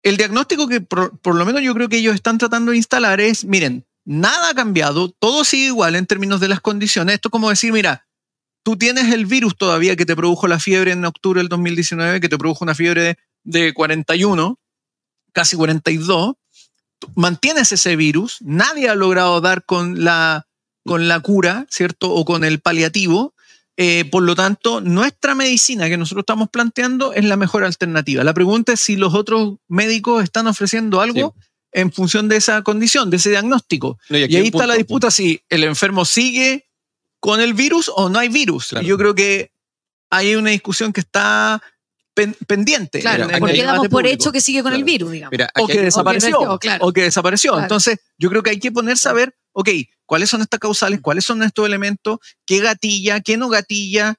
el diagnóstico que por, por lo menos yo creo que ellos están tratando de instalar es, miren, nada ha cambiado, todo sigue igual en términos de las condiciones. Esto es como decir, mira, tú tienes el virus todavía que te produjo la fiebre en octubre del 2019, que te produjo una fiebre de, de 41, casi 42. Tú Mantienes ese virus, nadie ha logrado dar con la, con la cura, ¿cierto? O con el paliativo. Eh, por lo tanto, nuestra medicina que nosotros estamos planteando es la mejor alternativa. La pregunta es si los otros médicos están ofreciendo algo en función de esa condición, de ese diagnóstico. No, Y, ahí está punto. la disputa si el enfermo sigue con el virus o no hay virus. Claro. Yo creo que hay una discusión que está pen- pendiente. Claro, en- porque damos por público. hecho que sigue con el virus, digamos. Mira, O que hay- desapareció. no, claro. O que desapareció. Entonces, yo creo que hay que ponerse a ver, ok, cuáles son estas causales, cuáles son estos elementos, qué gatilla, qué no gatilla,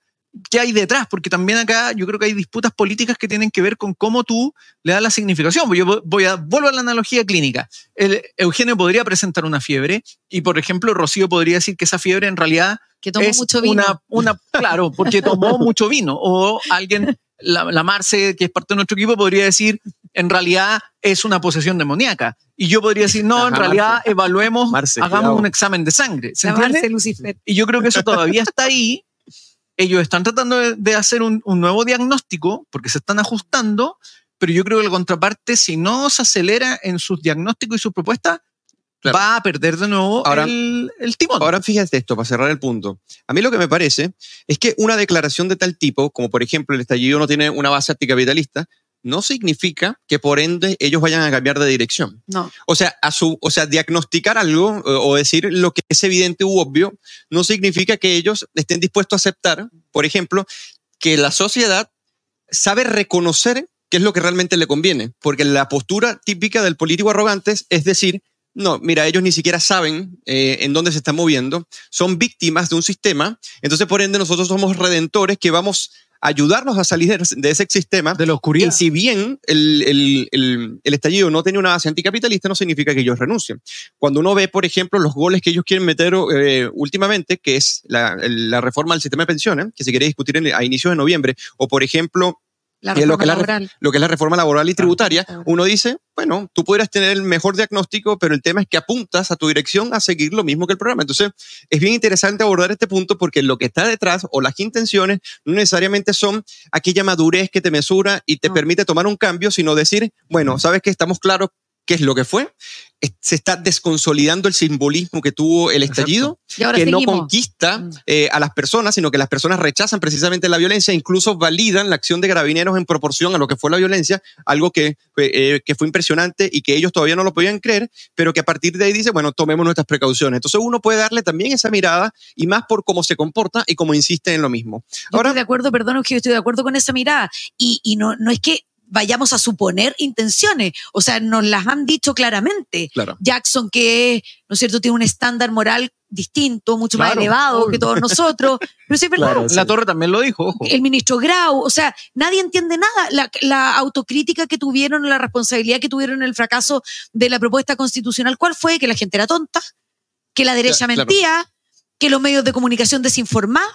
qué hay detrás, porque también acá yo creo que hay disputas políticas que tienen que ver con cómo tú le das la significación. Yo voy a, vuelvo a la analogía clínica. El, Eugenio podría presentar una fiebre y, por ejemplo, Rocío podría decir que esa fiebre en realidad que tomó es mucho vino. Una, una, claro, porque tomó mucho vino. O alguien, la, la Marce, que es parte de nuestro equipo, podría decir, en realidad es una posesión demoníaca. Y yo podría decir, no, en realidad Marce. evaluemos, Marce, hagamos cuidado. un examen de sangre. ¿Se Llamarse entiende? Lucifer. Y yo creo que eso todavía está ahí. Ellos están tratando de, de hacer un, un nuevo diagnóstico porque se están ajustando, pero yo creo que la contraparte, si no se acelera en sus diagnósticos y sus propuestas, Claro. va a perder de nuevo Ahora- el, el timón. Ahora fíjate esto, para cerrar el punto. A mí lo que me parece es que una declaración de tal tipo, como por ejemplo el estallido no tiene una base anticapitalista, no significa que por ende ellos vayan a cambiar de dirección. No. O sea, a su, o sea, diagnosticar algo o decir lo que es evidente u obvio no significa que ellos estén dispuestos a aceptar, por ejemplo, que la sociedad sabe reconocer qué es lo que realmente le conviene, porque la postura típica del político arrogante es decir, no, mira, ellos ni siquiera saben eh, en dónde se están moviendo, son víctimas de un sistema, entonces por ende nosotros somos redentores que vamos ayudarnos a salir de ese sistema. De la oscuridad. Y si bien el, el- el- el estallido no tenía una base anticapitalista, no significa que ellos renuncien. Cuando uno ve, por ejemplo, los goles que ellos quieren meter eh, últimamente, que es la, la reforma del sistema de pensiones, que se quiere discutir en- a inicios de noviembre, o por ejemplo, La lo que la- laboral. lo que es la reforma laboral y tributaria, claro. uno dice, bueno, tú podrías tener el mejor diagnóstico, pero el tema es que apuntas a tu dirección a seguir lo mismo que el programa. Entonces, es bien interesante abordar este punto porque lo que está detrás o las intenciones no necesariamente son aquella madurez que te mesura y te No. permite tomar un cambio, sino decir, bueno, sabes que estamos claros qué es lo que fue, se está desconsolidando el simbolismo que tuvo el estallido, que no conquista Mm. eh, a las personas, sino que las personas rechazan precisamente la violencia, incluso validan la acción de carabineros en proporción a lo que fue la violencia, algo que, eh, que fue impresionante y que ellos todavía no lo podían creer, pero que a partir de ahí dice, bueno, tomemos nuestras precauciones. Entonces uno puede darle también esa mirada y más por cómo se comporta y cómo insiste en lo mismo. Yo Ahora, estoy de acuerdo, perdón, que yo estoy de acuerdo con esa mirada. Y, y no, no es que vayamos a suponer intenciones, o sea, nos las han dicho claramente. claro. Jackson, que, ¿no es cierto?, tiene un estándar moral distinto, mucho más elevado obvio. que todos nosotros. Pero sí verdad. Claro, La Torre también lo dijo, ojo. El ministro Grau, o sea, nadie entiende nada. La, la autocrítica que tuvieron, la responsabilidad que tuvieron en el fracaso de la propuesta constitucional, ¿cuál fue? Que la gente era tonta, que la derecha Claro. mentía, que los medios de comunicación desinformaban.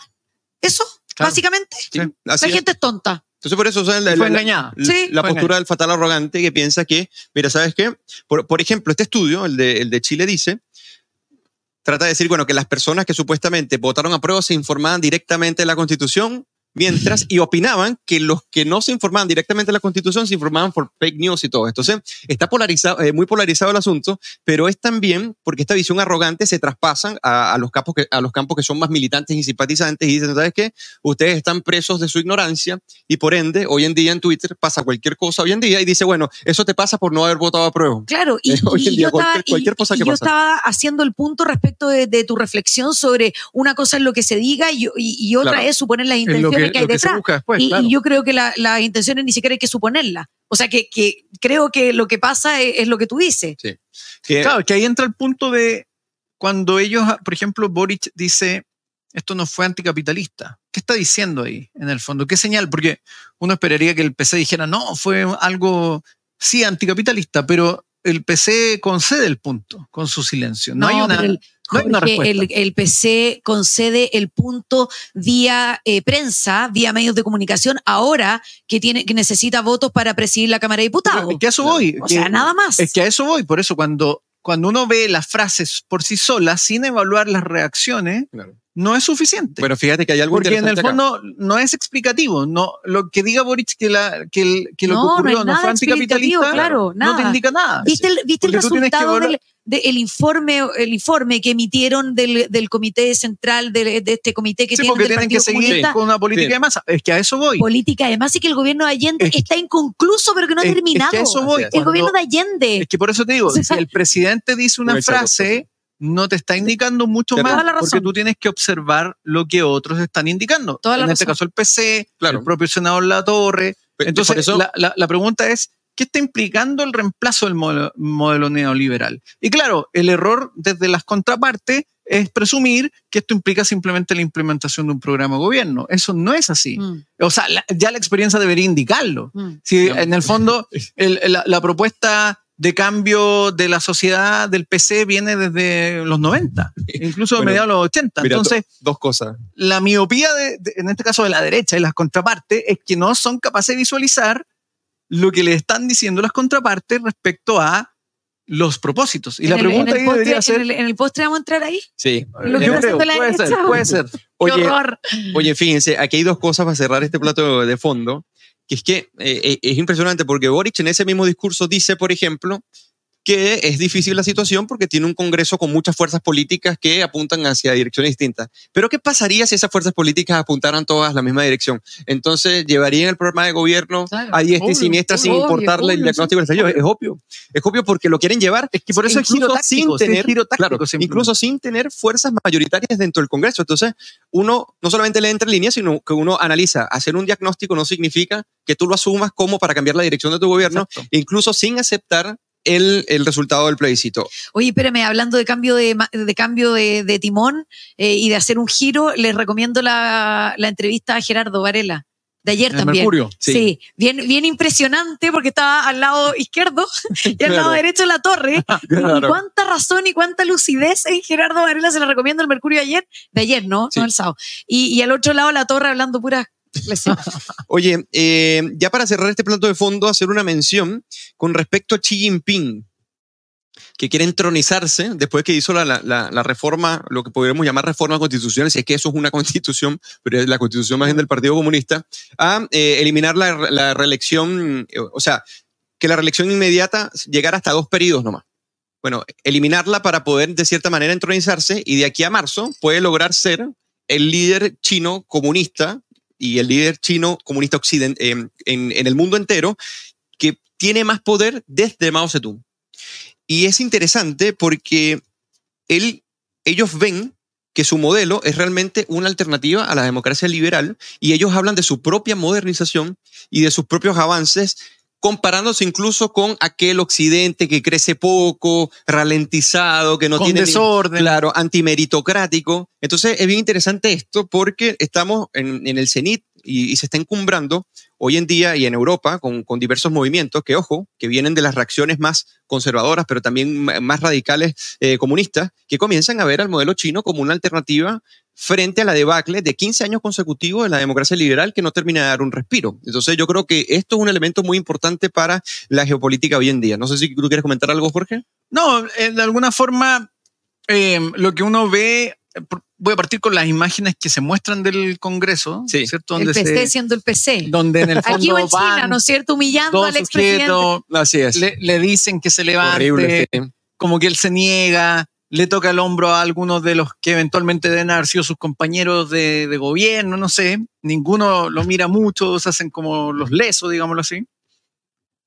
Eso, Claro. básicamente. Sí, La es. gente es tonta. Entonces por eso o sea, la, Fue engañada. la- Sí. la Fue postura del fatal arrogante que piensa que, mira, ¿sabes qué? Por, por ejemplo, este estudio, el de, el de Chile, dice, trata de decir, bueno, que las personas que supuestamente votaron a prueba se informaban directamente de la Constitución, mientras, y opinaban que los que no se informaban directamente de la Constitución se informaban por fake news y todo. Entonces, está polarizado, eh, muy polarizado el asunto, pero es también porque esta visión arrogante se traspasan a, a los campos que, a los campos que son más militantes y simpatizantes y dicen, ¿sabes qué? Ustedes están presos de su ignorancia y por ende, hoy en día en Twitter pasa cualquier cosa hoy en día y dice, bueno, eso te pasa por no haber votado a prueba. Claro, y, Eh, hoy en y día yo, estaba, cualquier- cualquier y- cosa y que yo pasa. estaba haciendo el punto respecto de, de tu reflexión sobre una cosa es lo que se diga y, y- y otra Claro. es suponer las Es lo que, hay lo que se detrás. busca después, y, claro. y yo creo que la- las intenciones ni siquiera hay que suponerlas. O sea, que, que creo que lo que pasa es, es lo que tú dices. Que- Claro, que ahí entra el punto de cuando ellos, por ejemplo, Boric dice, esto no fue anticapitalista. ¿Qué está diciendo ahí, en el fondo? ¿Qué señal? Porque uno esperaría que el PC dijera, no, fue algo, sí, anticapitalista, pero el PC concede el punto con su silencio. No, hay una, el- no hay una respuesta. el, el PC concede el punto vía eh, prensa, vía medios de comunicación, ahora que, tiene, que necesita votos para presidir la Cámara de Diputados. Es que a eso voy. O que- sea, nada más. Es que a eso voy. Por eso, cuando, cuando uno ve las frases por sí solas, sin evaluar las reacciones, Claro. No es suficiente. Bueno, fíjate que hay algo Porque en el interesante acá. fondo no es explicativo. No, lo que diga Boric que, la, que, el- que lo No, que no ocurrió es no, fue explicativo, anticapitalista, claro, no te nada. indica nada. ¿Viste el, viste el resultado del de el informe, el informe que emitieron del, del comité central, de, de este comité que Sí, tienen porque del tienen que seguir Comunista? con una política Sí. de masa. Es que a eso voy. Política, además, y que el gobierno de Allende Es- está inconcluso, pero que no ha Es- es que a terminado. eso voy. El Cuando- gobierno de Allende. Es que por eso te digo, si el presidente dice una frase, no te está indicando mucho más toda la razón. porque tú tienes que observar lo que otros están indicando. Toda la en este caso el PC, Claro. el propio senador La Torre. Entonces, eso- la, la- la pregunta es, ¿qué está implicando el reemplazo del modelo, modelo neoliberal? Y claro, el error desde las contrapartes es presumir que esto implica simplemente la implementación de un programa de gobierno. Eso no es así. Mm, O sea, la- ya la experiencia debería indicarlo. mm. Si en el fondo el- la, la propuesta de cambio de la sociedad del PC viene desde los 90, incluso de Bueno, mediados de los 80. Mira, Entonces, do- dos cosas. la miopía, de, de- en este caso de la derecha y las contrapartes, es que no son capaces de visualizar lo que le están diciendo las contrapartes respecto a los propósitos. Y la el- pregunta en el ahí postre- debería ser... En el, en el postre vamos a entrar ahí. Sí. Lo que yo está creo, haciendo la puede ser, derecha. puede ser. Qué Oye, horror. Oye, fíjense, aquí hay dos cosas para cerrar este plato de fondo, que es que eh, eh, es impresionante porque Boric en ese mismo discurso dice, por ejemplo, que es difícil la situación porque tiene un Congreso con muchas fuerzas políticas que apuntan hacia direcciones distintas. Pero ¿qué pasaría si esas fuerzas políticas apuntaran todas a la misma dirección? Entonces, ¿llevarían el programa de gobierno Claro. a diestra y Obvio, siniestra sin obvio, importarle el diagnóstico del estallido? Es obvio. Es obvio porque lo quieren llevar Es que por eso incluso táctico, sin tener, táctico claro, incluso sin tener fuerzas mayoritarias dentro del Congreso. Entonces, uno no solamente le entra en línea, sino que uno analiza. Hacer un diagnóstico no significa que tú lo asumas como para cambiar la dirección de tu gobierno, Exacto. incluso sin aceptar el, el resultado del plebiscito. Oye, espérame, hablando de cambio de, ma- de cambio de, de timón eh, y de hacer un giro, les recomiendo la, la entrevista a Gerardo Varela. De ayer El también. Mercurio. Sí, Sí. bien, bien impresionante porque estaba al lado izquierdo y al lado derecho de la torre. Y cuánta razón y cuánta lucidez en Gerardo Varela, se la recomiendo el Mercurio ayer, de ayer, ¿no? Sí. No el sábado. Y, y al otro lado la torre hablando pura Oye, eh, ya para cerrar este plato de fondo, hacer una mención con respecto a Xi Jinping, que quiere entronizarse después que hizo la, la- reforma, lo que podríamos llamar reforma constitucional, si es que eso es una constitución, pero es la constitución más bien del Partido Comunista, a eh, eliminar la, la reelección, eh, o sea, que la reelección inmediata llegara hasta dos periodos nomás. Bueno, eliminarla para poder de cierta manera entronizarse y de aquí a marzo puede lograr ser el líder chino comunista y el líder chino comunista occident- eh, en, en el mundo entero que tiene más poder desde Mao Zedong. Y es interesante porque él, ellos ven que su modelo es realmente una alternativa a la democracia liberal y ellos hablan de su propia modernización y de sus propios avances comparándose incluso con aquel occidente que crece poco, ralentizado, que no Con tiene desorden. Claro, antimeritocrático. Entonces es bien interesante esto porque estamos en, en el cenit y, y se está encumbrando hoy en día y en Europa con, con diversos movimientos que, ojo, que vienen de las reacciones más conservadoras, pero también más radicales eh, comunistas, que comienzan a ver al modelo chino como una alternativa frente a la debacle de 15 años consecutivos de la democracia liberal que no termina de dar un respiro. Entonces yo creo que esto es un elemento muy importante para la geopolítica hoy en día. No sé si tú quieres comentar algo, Jorge. No, eh, de alguna forma, eh, lo que uno ve, voy a partir con las imágenes que se muestran del Congreso, Sí. ¿cierto? el Donde, PC se- siendo el PC. donde en el fondo Aquí o en China, van ¿no es cierto? Humillando al expresidente. sujetos, Así es. le, le dicen que se levante, Horrible. sí. como que él se niega, le toca el hombro a algunos de los que eventualmente deben haber sido sus compañeros de, gobierno, no sé, ninguno lo mira mucho, se hacen como los lesos, digámoslo así.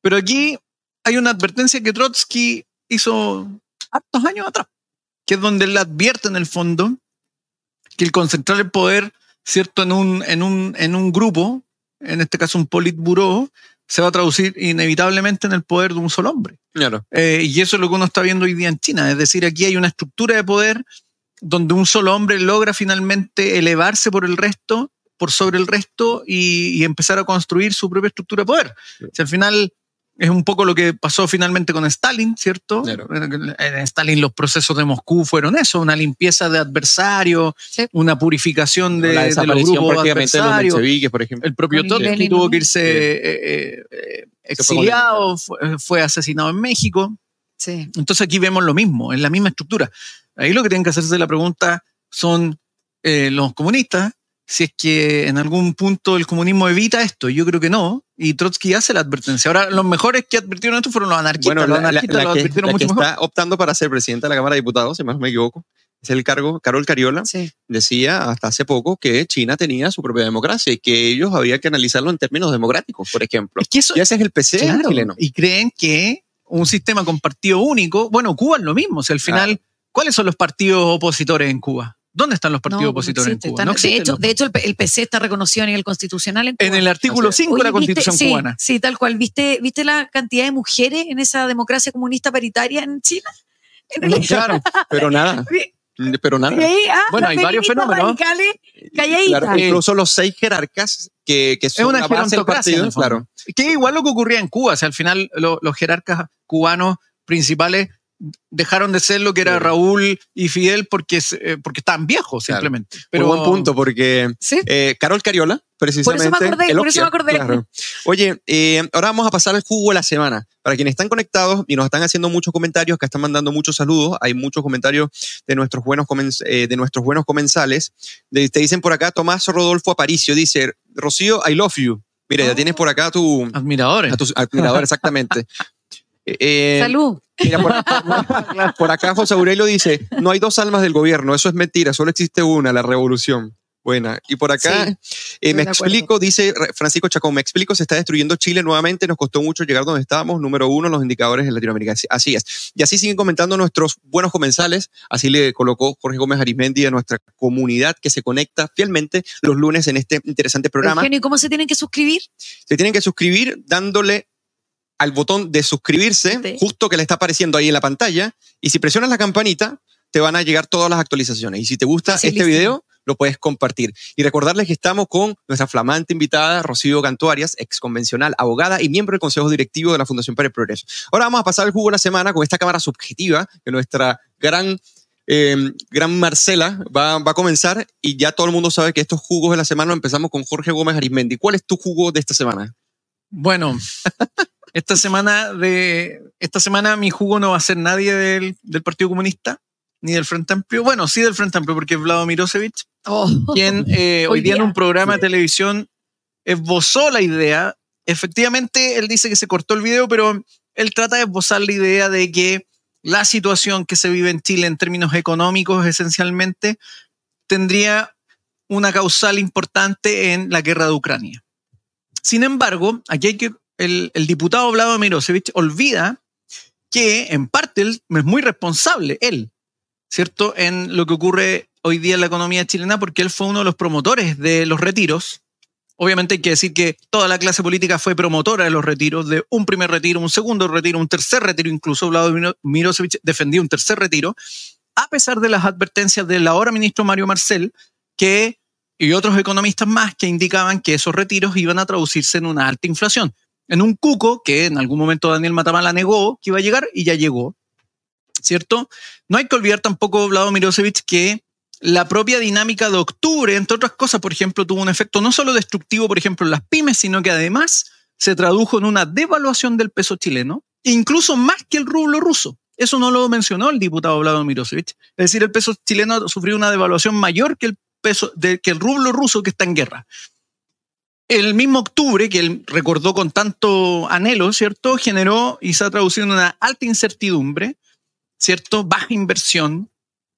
Pero aquí hay una advertencia que Trotsky hizo hartos años atrás, que es donde él advierte en el fondo que el concentrar el poder, ¿cierto?, en un, en un, en un grupo, en este caso un politburó, se va a traducir inevitablemente en el poder de un solo hombre. Claro. Eh, y eso es lo que uno está viendo hoy día en China. Es decir, aquí hay una estructura de poder donde un solo hombre logra finalmente elevarse por el resto, por sobre el resto y, y empezar a construir su propia estructura de poder. Sí. Si al final es un poco lo que pasó finalmente con Stalin, ¿cierto? Claro. En Stalin los procesos de Moscú fueron eso, una limpieza de adversarios, Sí. una purificación de, la de los grupos prácticamente de los adversarios. mencheviques, por ejemplo. El propio Trotsky tuvo que irse eh, eh, eh, exiliado, fue, fue asesinado en México. Sí. Entonces aquí vemos lo mismo, en la misma estructura. Ahí lo que tienen que hacerse la pregunta son eh, los comunistas, si es que en algún punto el comunismo evita esto. Yo creo que no. Y Trotsky hace la advertencia. Ahora, los mejores que advirtieron esto fueron los anarquistas. Bueno, los la, la- anarquistas la lo que, advirtieron la que mucho mejor. está optando para ser presidenta de la Cámara de Diputados, si más no me equivoco, es el cargo, Carol Cariola, Sí. decía hasta hace poco que China tenía su propia democracia y que ellos había que analizarlo en términos democráticos, por ejemplo. Es que eso, Y ese es el PC Claro, chileno. Y creen que un sistema con partido único, bueno, Cuba es lo mismo. O sea, al final, ¿cuáles son los partidos opositores en Cuba? ¿Dónde están los partidos No, opositores existe. en Cuba? Están- No de, hecho, los- de hecho, el, P- el PC está reconocido a nivel constitucional en Cuba. en el artículo Así es. 5 de la. Constitución sí, cubana. Sí, tal cual. ¿Viste, ¿Viste la cantidad de mujeres en esa democracia comunista paritaria en China? En el- Claro, pero nada, pero nada. ahí, ah, Bueno, hay varios fenómenos. Claro, incluso los seis jerarcas que, que son una la base del partido, claro. Que igual lo que ocurría en Cuba, o sea, al final lo- los jerarcas cubanos principales dejaron de ser lo que era. Raúl y Fidel porque, eh, porque estaban viejos Claro. simplemente. Pero buen punto, porque Sí. eh, Carol Cariola, precisamente. Por eso me acordé, por eso me acordé. claro. Oye, eh, ahora vamos a pasar al jugo de la semana. Para quienes están conectados y nos están haciendo muchos comentarios, que están mandando muchos saludos, hay muchos comentarios de nuestros buenos, comen- eh, de nuestros buenos comensales. De- te dicen por acá, Tomás Rodolfo Aparicio, dice, Rocío, I love you. Mira, ya tienes por acá a tu, Admiradores. a tu admirador, exactamente. Eh, Salud. Mira, por, por acá José Aurelio dice, no hay dos almas del gobierno, eso es mentira, solo existe una, la revolución. Buena. Y por acá, eh, me explico, dice Francisco Chacón, me explico, se está destruyendo Chile nuevamente, nos costó mucho llegar donde estábamos, número uno, los indicadores en Latinoamérica. Así- Así es. Y así siguen comentando nuestros buenos comensales, así le colocó Jorge Gómez Arismendi a nuestra comunidad que se conecta fielmente los lunes en este interesante programa. Eugenio, ¿y cómo se tienen que suscribir? Se tienen que suscribir dándole al botón de suscribirse, Sí. justo que le está apareciendo ahí en la pantalla. Y si presionas la campanita, te van a llegar todas las actualizaciones. Y si te gusta este video, lo puedes compartir. Y recordarles que estamos con nuestra flamante invitada, Rocío Cantuarias, ex convencional, abogada y miembro del Consejo Directivo de la Fundación para el Progreso. Ahora vamos a pasar el jugo de la semana con esta cámara subjetiva que nuestra gran eh, Gran Marcela va, va, a comenzar y ya todo el mundo sabe que estos jugos de la semana empezamos con Jorge Gómez Arismendi. ¿Cuál es tu jugo de esta semana? Bueno, esta semana de esta semana mi jugo no va a ser nadie del, del Partido Comunista ni del Frente Amplio. Bueno, sí del Frente Amplio porque es Vlado Mirosevic, oh. quien eh, hoy, hoy día, día en un programa de televisión esbozó la idea. Efectivamente, él dice que se cortó el video, pero él trata de esbozar la idea de que la situación que se vive en Chile en términos económicos esencialmente tendría una causal importante en la guerra de Ucrania. Sin embargo, aquí hay que, el, diputado Vlado Mirosevic olvida que en parte él es muy responsable, él, ¿cierto?, en lo que ocurre hoy día en la economía chilena, porque él fue uno de los promotores de los retiros. Obviamente hay que decir que toda la clase política fue promotora de los retiros, de un primer retiro, un segundo retiro, un tercer retiro, incluso Vladimir Mirosevic defendía un tercer retiro, a pesar de las advertencias del ahora ministro Mario Marcel, que, y otros economistas más que indicaban que esos retiros iban a traducirse en una alta inflación, en un cuco que en algún momento Daniel Matamala negó que iba a llegar y ya llegó, ¿cierto? No hay que olvidar tampoco, Vladimir Mirosevic, que la propia dinámica de octubre, entre otras cosas, por ejemplo, tuvo un efecto no solo destructivo, por ejemplo, en las pymes, sino que además se tradujo en una devaluación del peso chileno, incluso más que el rublo ruso. Eso no lo mencionó el diputado Vlado Mirosevic. Es decir, el peso chileno sufrió una devaluación mayor que el, peso, que el rublo ruso que está en guerra. El mismo octubre, que él recordó con tanto anhelo, ¿cierto? Generó y se ha traducido en una alta incertidumbre, ¿cierto? Baja inversión,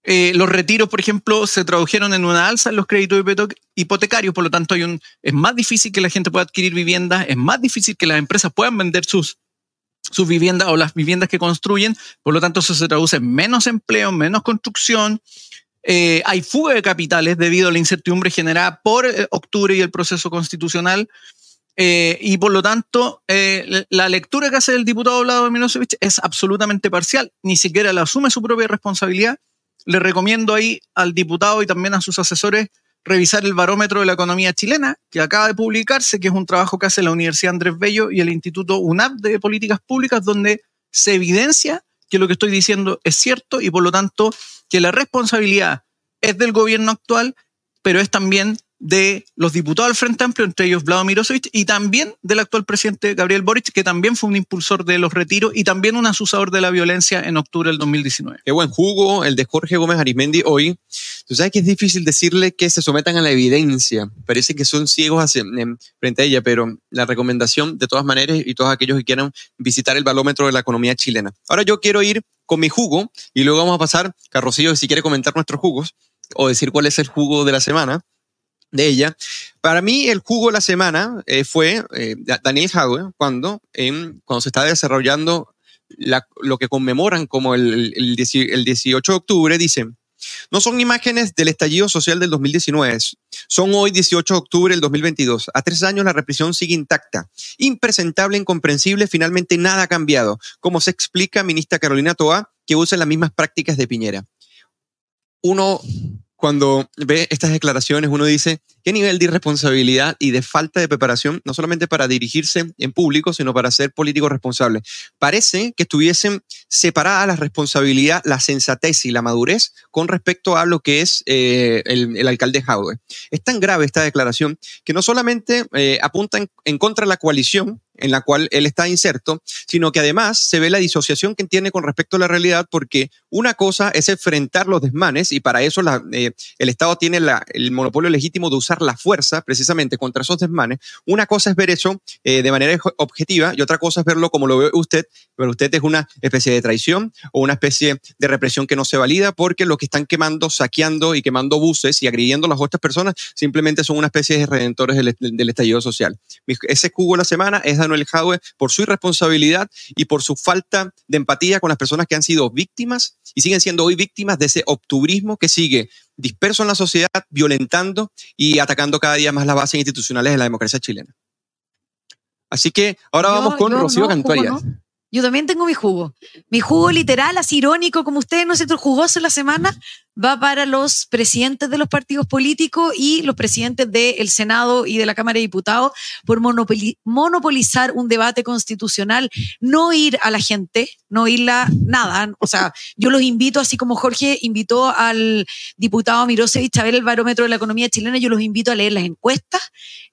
eh, los retiros, por ejemplo, se tradujeron en una alza en los créditos hipotecarios, por lo tanto hay un, es más difícil que la gente pueda adquirir viviendas, es más difícil que las empresas puedan vender sus, sus viviendas o las viviendas que construyen, por lo tanto eso se traduce en menos empleo, menos construcción, eh, hay fuga de capitales debido a la incertidumbre generada por eh, octubre y el proceso constitucional. Eh, y por lo tanto, la lectura que hace el diputado Vlado Milosevic es absolutamente parcial, ni siquiera le asume su propia responsabilidad le recomiendo ahí al diputado y también a sus asesores revisar el barómetro de la economía chilena, que acaba de publicarse, que es un trabajo que hace la Universidad Andrés Bello y el Instituto UNAP de Políticas Públicas, donde se evidencia que lo que estoy diciendo es cierto y por lo tanto que la responsabilidad es del gobierno actual, pero es también de los diputados del Frente Amplio, entre ellos Vlado Mirosevic, y también del actual presidente Gabriel Boric, que también fue un impulsor de los retiros y también un asusador de la violencia en octubre del 2019. Qué buen jugo el de Jorge Gómez Arismendi hoy. Tú sabes que es difícil decirle que se sometan a la evidencia. Parece que son ciegos hacia, frente a ella, pero la recomendación de todas maneras y todos aquellos que quieran visitar el balómetro de la economía chilena. Ahora yo quiero ir con mi jugo y luego vamos a pasar, Carrosillo, si quiere comentar nuestros jugos o decir cuál es el jugo de la semana de ella. Para mí el jugo de la semana eh, fue eh, Daniel Jadwe cuando, cuando se está desarrollando lo que conmemoran como el, el, 18 de octubre, dice, no son imágenes del estallido social del 2019, son hoy 18 de octubre del 2022. A tres años la represión sigue intacta, impresentable, incomprensible, finalmente nada ha cambiado, como se explica ministra Carolina Toa, que usa las mismas prácticas de Piñera. Uno cuando ve estas declaraciones, uno dice, ¿qué nivel de irresponsabilidad y de falta de preparación, no solamente para dirigirse en público, sino para ser político responsable? Parece que estuviesen separadas la responsabilidad, la sensatez y la madurez con respecto a lo que es eh, el, alcalde Jaude. Es tan grave esta declaración que no solamente eh, apunta en, en contra de la coalición, en la cual él está inserto, sino que además se ve la disociación que tiene con respecto a la realidad, porque una cosa es enfrentar los desmanes y para eso la, eh, el Estado tiene la, el monopolio legítimo de usar la fuerza precisamente contra esos desmanes. Una cosa es ver eso eh, de manera objetiva y otra cosa es verlo como lo ve usted, pero usted es una especie de traición o una especie de represión que no se valida porque lo que están quemando, saqueando y quemando buses y agrediendo a las otras personas simplemente son una especie de redentores del, del estallido social. Ese cubo de la semana es Jadwe por su irresponsabilidad y por su falta de empatía con las personas que han sido víctimas y siguen siendo hoy víctimas de ese octubrismo que sigue disperso en la sociedad, violentando y atacando cada día más las bases institucionales de la democracia chilena. Así que ahora Yo- vamos con yo Rocío no, Cantuarias. No. Yo también tengo mi jugo. Mi jugo literal, así irónico como ustedes, nosotros jugoso en la semana, va para los presidentes de los partidos políticos y los presidentes del Senado y de la Cámara de Diputados por monopoli- monopolizar un debate constitucional, no ir a la gente, no irla nada. O sea, yo los invito, así como Jorge invitó al diputado Mirosevich a ver el barómetro de la economía chilena, yo los invito a leer las encuestas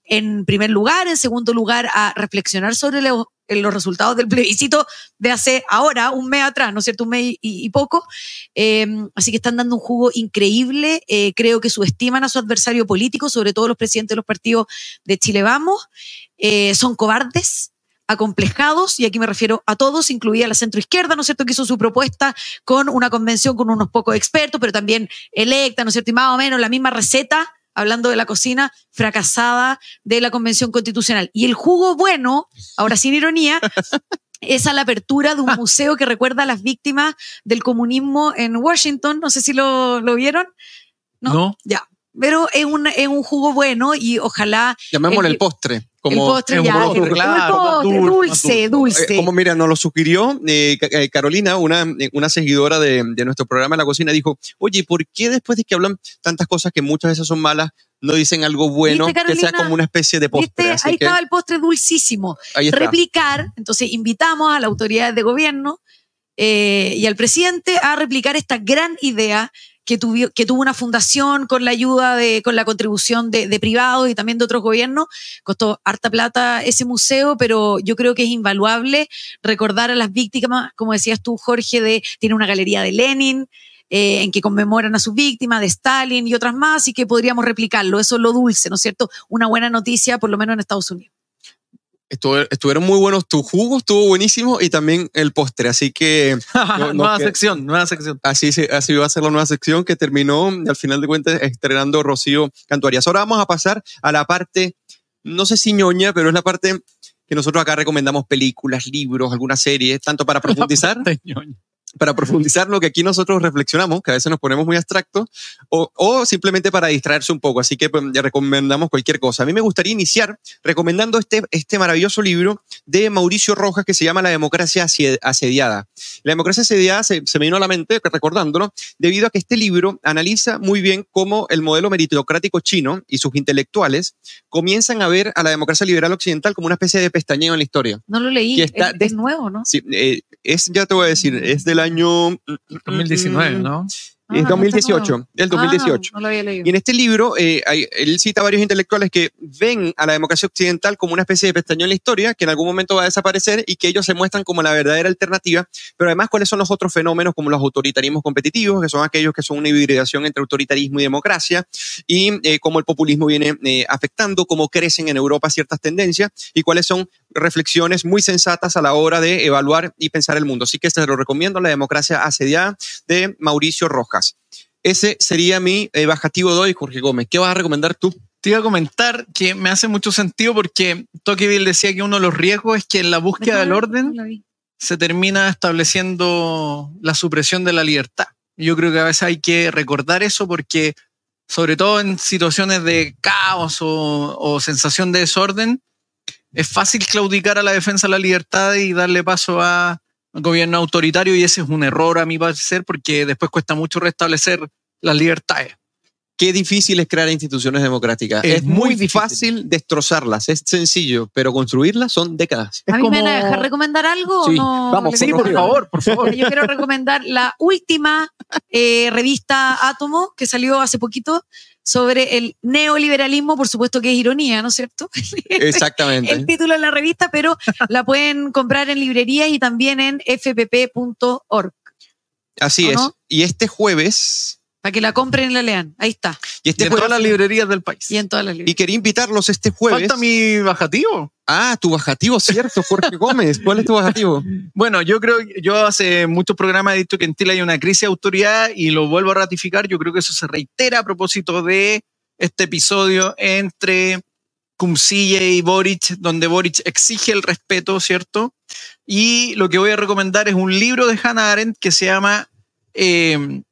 en primer lugar, en segundo lugar, a reflexionar sobre lo- en los resultados del plebiscito de hace ahora, un mes atrás, ¿no es cierto? Un mes y, y poco. Eh, así que están dando un jugo increíble. Eh, creo que subestiman a su adversario político, sobre todo los presidentes de los partidos de Chile Vamos. Eh, son cobardes acomplejados, y aquí me refiero a todos, incluida la centroizquierda, ¿no es cierto?, que hizo su propuesta con una convención con unos pocos expertos, pero también electa, ¿no es cierto?, y más o menos la misma receta, hablando de la cocina, fracasada de la convención constitucional. Y el jugo bueno, ahora sin ironía, es a la apertura de un museo que recuerda a las víctimas del comunismo en Washington, no sé si lo, lo vieron. No. No. Ya. Pero es un, es un jugo bueno y ojalá Llamémosle El- el, postre. El Como, postre es un ya, postre, el- el claro, postre, más dulce, dulce, dulce. Eh, como mira, nos lo sugirió eh, eh, Carolina, una, una seguidora de, de nuestro programa La Cocina, dijo, oye, ¿por qué después de que hablan tantas cosas que muchas veces son malas, no dicen algo bueno ¿Viste, que sea como una especie de postre? Ahí que estaba el postre dulcísimo. replicar, entonces invitamos a las autoridades de gobierno eh, y al presidente a replicar esta gran idea que, tuvi- que tuvo una fundación con la ayuda de, con la contribución de, de privados y también de otros gobiernos. Costó harta plata ese museo, pero yo creo que es invaluable recordar a las víctimas, como decías tú, Jorge, de, tiene una galería de Lenin, eh, en que conmemoran a sus víctimas, de Stalin y otras más, y que podríamos replicarlo. Eso es lo dulce, ¿no es cierto? Una buena noticia, por lo menos en Estados Unidos. Estuvo- estuvieron muy buenos, tu jugo estuvo buenísimo y también el postre, así que No, nueva que- sección, nueva sección. así, así va a ser la nueva sección que terminó al final de cuentas estrenando Rocío Cantuarias. Ahora vamos a pasar a la parte, no sé si ñoña, pero es la parte que nosotros acá recomendamos películas, libros, algunas series, tanto para profundizar para profundizar lo que aquí nosotros reflexionamos, que a veces nos ponemos muy abstractos, o, o simplemente para distraerse un poco. Así que pues, recomendamos cualquier cosa. A mí me gustaría iniciar recomendando este, este maravilloso libro de Mauricio Rojas que se llama La democracia asediada. La democracia asediada se, se me vino a la mente, recordándolo, debido a que este libro analiza muy bien cómo el modelo meritocrático chino y sus intelectuales comienzan a ver a la democracia liberal occidental como una especie de pestañeo en la historia. No lo leí. Que está es, de- es nuevo, ¿no? Sí, eh, es, ya te voy a decir, es del año... 2019, ¿no? Ah, Es no está 2018, nuevo. del 2018. Ah, no lo había leído. Y en este libro, eh, hay- él cita varios intelectuales que ven a la democracia occidental como una especie de pestañeo en la historia, que en algún momento va a desaparecer y que ellos se muestran como la verdadera alternativa, pero además cuáles son los otros fenómenos como los autoritarismos competitivos, que son aquellos que son una hibridación entre autoritarismo y democracia, y eh, cómo el populismo viene eh, afectando, cómo crecen en Europa ciertas tendencias y cuáles son reflexiones muy sensatas a la hora de evaluar y pensar el mundo. Así que se lo recomiendo, La democracia asediada de Mauricio Rojas. Ese sería mi eh, bajativo de hoy, Jorge Gómez. ¿Qué vas a recomendar tú? Te iba a comentar que me hace mucho sentido porque Tocqueville decía que uno de los riesgos es que en la búsqueda del orden se termina estableciendo la supresión de la libertad. Yo creo que a veces hay que recordar eso porque, sobre todo en situaciones de caos o, o sensación de desorden, es fácil claudicar a la defensa de la libertad y darle paso a un gobierno autoritario y ese es un error a mi parecer porque después cuesta mucho restablecer las libertades. Qué difícil es crear instituciones democráticas. Es Es, muy, difícil. fácil destrozarlas, es sencillo, pero construirlas son décadas. ¿A mí me van a como- dejar recomendar algo Sí, o no? vamos, sí, por favor, por favor. Yo quiero recomendar la última eh, revista Átomo que salió hace poquito sobre el neoliberalismo, por supuesto que es ironía, ¿no es cierto? Exactamente. el título de la revista, pero la pueden comprar en librerías y también en fpp.org, Así ¿o es. no? Y este jueves, para que la compren y la lean. Ahí está. y Y este en todas las librerías del país. Y en todas las y librerías. quería invitarlos este jueves. Falta mi bajativo. Ah, tu bajativo, cierto, Jorge Gómez. ¿Cuál es tu bajativo? Bueno, yo creo, yo hace muchos programas he dicho que en Chile hay una crisis de autoridad y lo vuelvo a ratificar. Yo creo que eso se reitera a propósito de este episodio entre Cumcille y Boric, donde Boric exige el respeto, ¿cierto? Y lo que voy a recomendar es un libro de Hannah Arendt que se llama eh,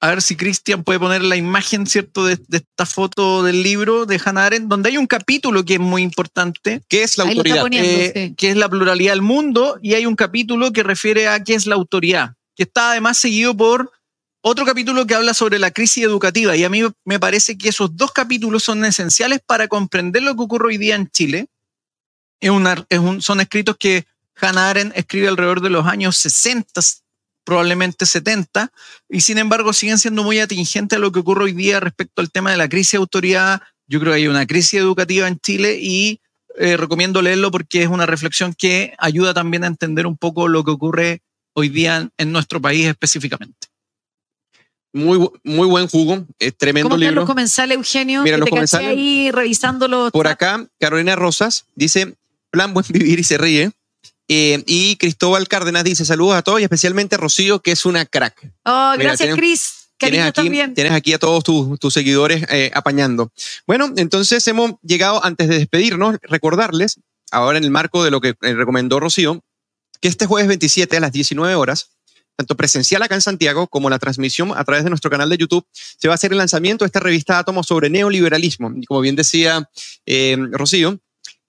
a ver si Cristian puede poner la imagen, ¿cierto?, de, de, esta foto del libro de Hannah Arendt, donde hay un capítulo que es muy importante. ¿Qué es la autoridad? Eh, sí. Que es la pluralidad del mundo, y hay un capítulo que refiere a qué es la autoridad, que está además seguido por otro capítulo que habla sobre la crisis educativa, y a mí me parece que esos dos capítulos son esenciales para comprender lo que ocurre hoy día en Chile. Es una, es un, son escritos que Hannah Arendt escribe alrededor de los años 60, probablemente 70, y sin embargo siguen siendo muy atingentes a lo que ocurre hoy día respecto al tema de la crisis de autoridad. Yo creo que hay una crisis educativa en Chile y eh, recomiendo leerlo porque es una reflexión que ayuda también a entender un poco lo que ocurre hoy día en nuestro país específicamente. Muy, muy buen jugo, es tremendo ¿Cómo libro. los comensales, Eugenio? Mira, que los te comensales. ahí revisándolo. Por acá, Carolina Rosas dice, plan buen vivir y se ríe. Eh, y Cristóbal Cárdenas dice, saludos a todos y especialmente a Rocío, que es una crack. Oh, Mira, gracias, Cris. Tienes aquí, también. tienes aquí a todos tus, tus seguidores eh, apañando. Bueno, entonces hemos llegado, antes de despedirnos, recordarles, ahora en el marco de lo que eh, recomendó Rocío, que este jueves 27 a las 19 horas, tanto presencial acá en Santiago como la transmisión a través de nuestro canal de YouTube, se va a hacer el lanzamiento de esta revista Átomo sobre neoliberalismo. Y como bien decía eh, Rocío,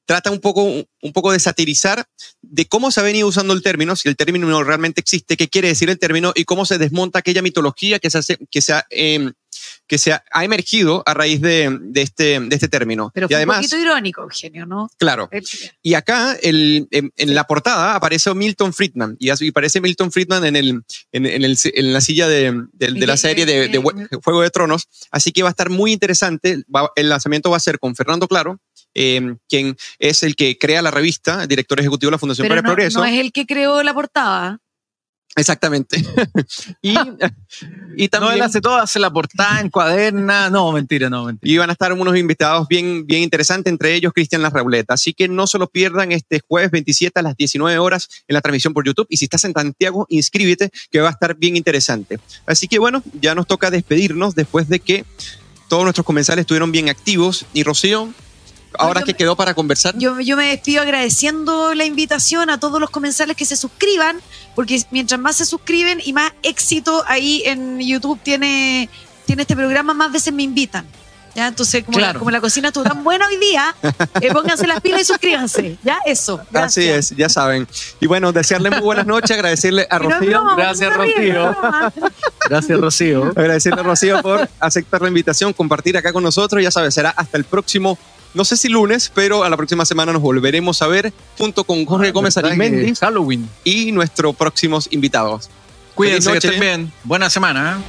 trata un poco, un poco de satirizar de cómo se ha venido usando el término, si el término realmente existe, qué quiere decir el término y cómo se desmonta aquella mitología que se, hace, que se, ha, eh, que se ha, ha emergido a raíz de, de, este, de este término. Pero y fue además, un poquito irónico, Eugenio, ¿no? claro, Eh, y acá el, en, en la portada aparece Milton Friedman y, y aparece Milton Friedman en, el, en, en el- en la silla de, de- de la serie de, de Juego de Tronos. Así que va a estar muy interesante. Va- el lanzamiento va a ser con Fernando Claro, eh, quien es el que crea la revista, director ejecutivo de la Fundación Pero para el Progreso. no es el que creó la portada. Exactamente. y, y No, también él hace todo, hace la portada, encuaderna. No, mentira, no, mentira. y van a estar unos invitados bien, bien interesantes, entre ellos Cristian Larrauleta. Así que no se lo pierdan este jueves 27 a las 19 horas en la transmisión por YouTube. Y si estás en Santiago, inscríbete, que va a estar bien interesante. Así que bueno, ya nos toca despedirnos después de que todos nuestros comensales estuvieron bien activos. Y Rocío, ahora que me- quedó para conversar. Yo, yo me despido agradeciendo la invitación a todos los comensales que se suscriban, porque mientras más se suscriben y más éxito ahí en YouTube tiene, tiene este programa, más veces me invitan. ¿Ya? Entonces, como, la, como la cocina estuvo tan buena hoy día, eh, pónganse las pilas y suscríbanse. Ya, eso. Así es, ya saben. Y bueno, desearle muy buenas noches, agradecerle a no Rocío. broma, Gracias, Rocío. Gracias, Rocío. Agradecerle a Rocío por aceptar la invitación, compartir acá con nosotros. Ya sabes, será hasta el próximo, no sé si lunes, pero a la próxima semana nos volveremos a ver junto con Jorge Gómez ¿Verdad que Arismendi Halloween. y nuestros próximos invitados. Cuídense, que estén bien. Buena semana.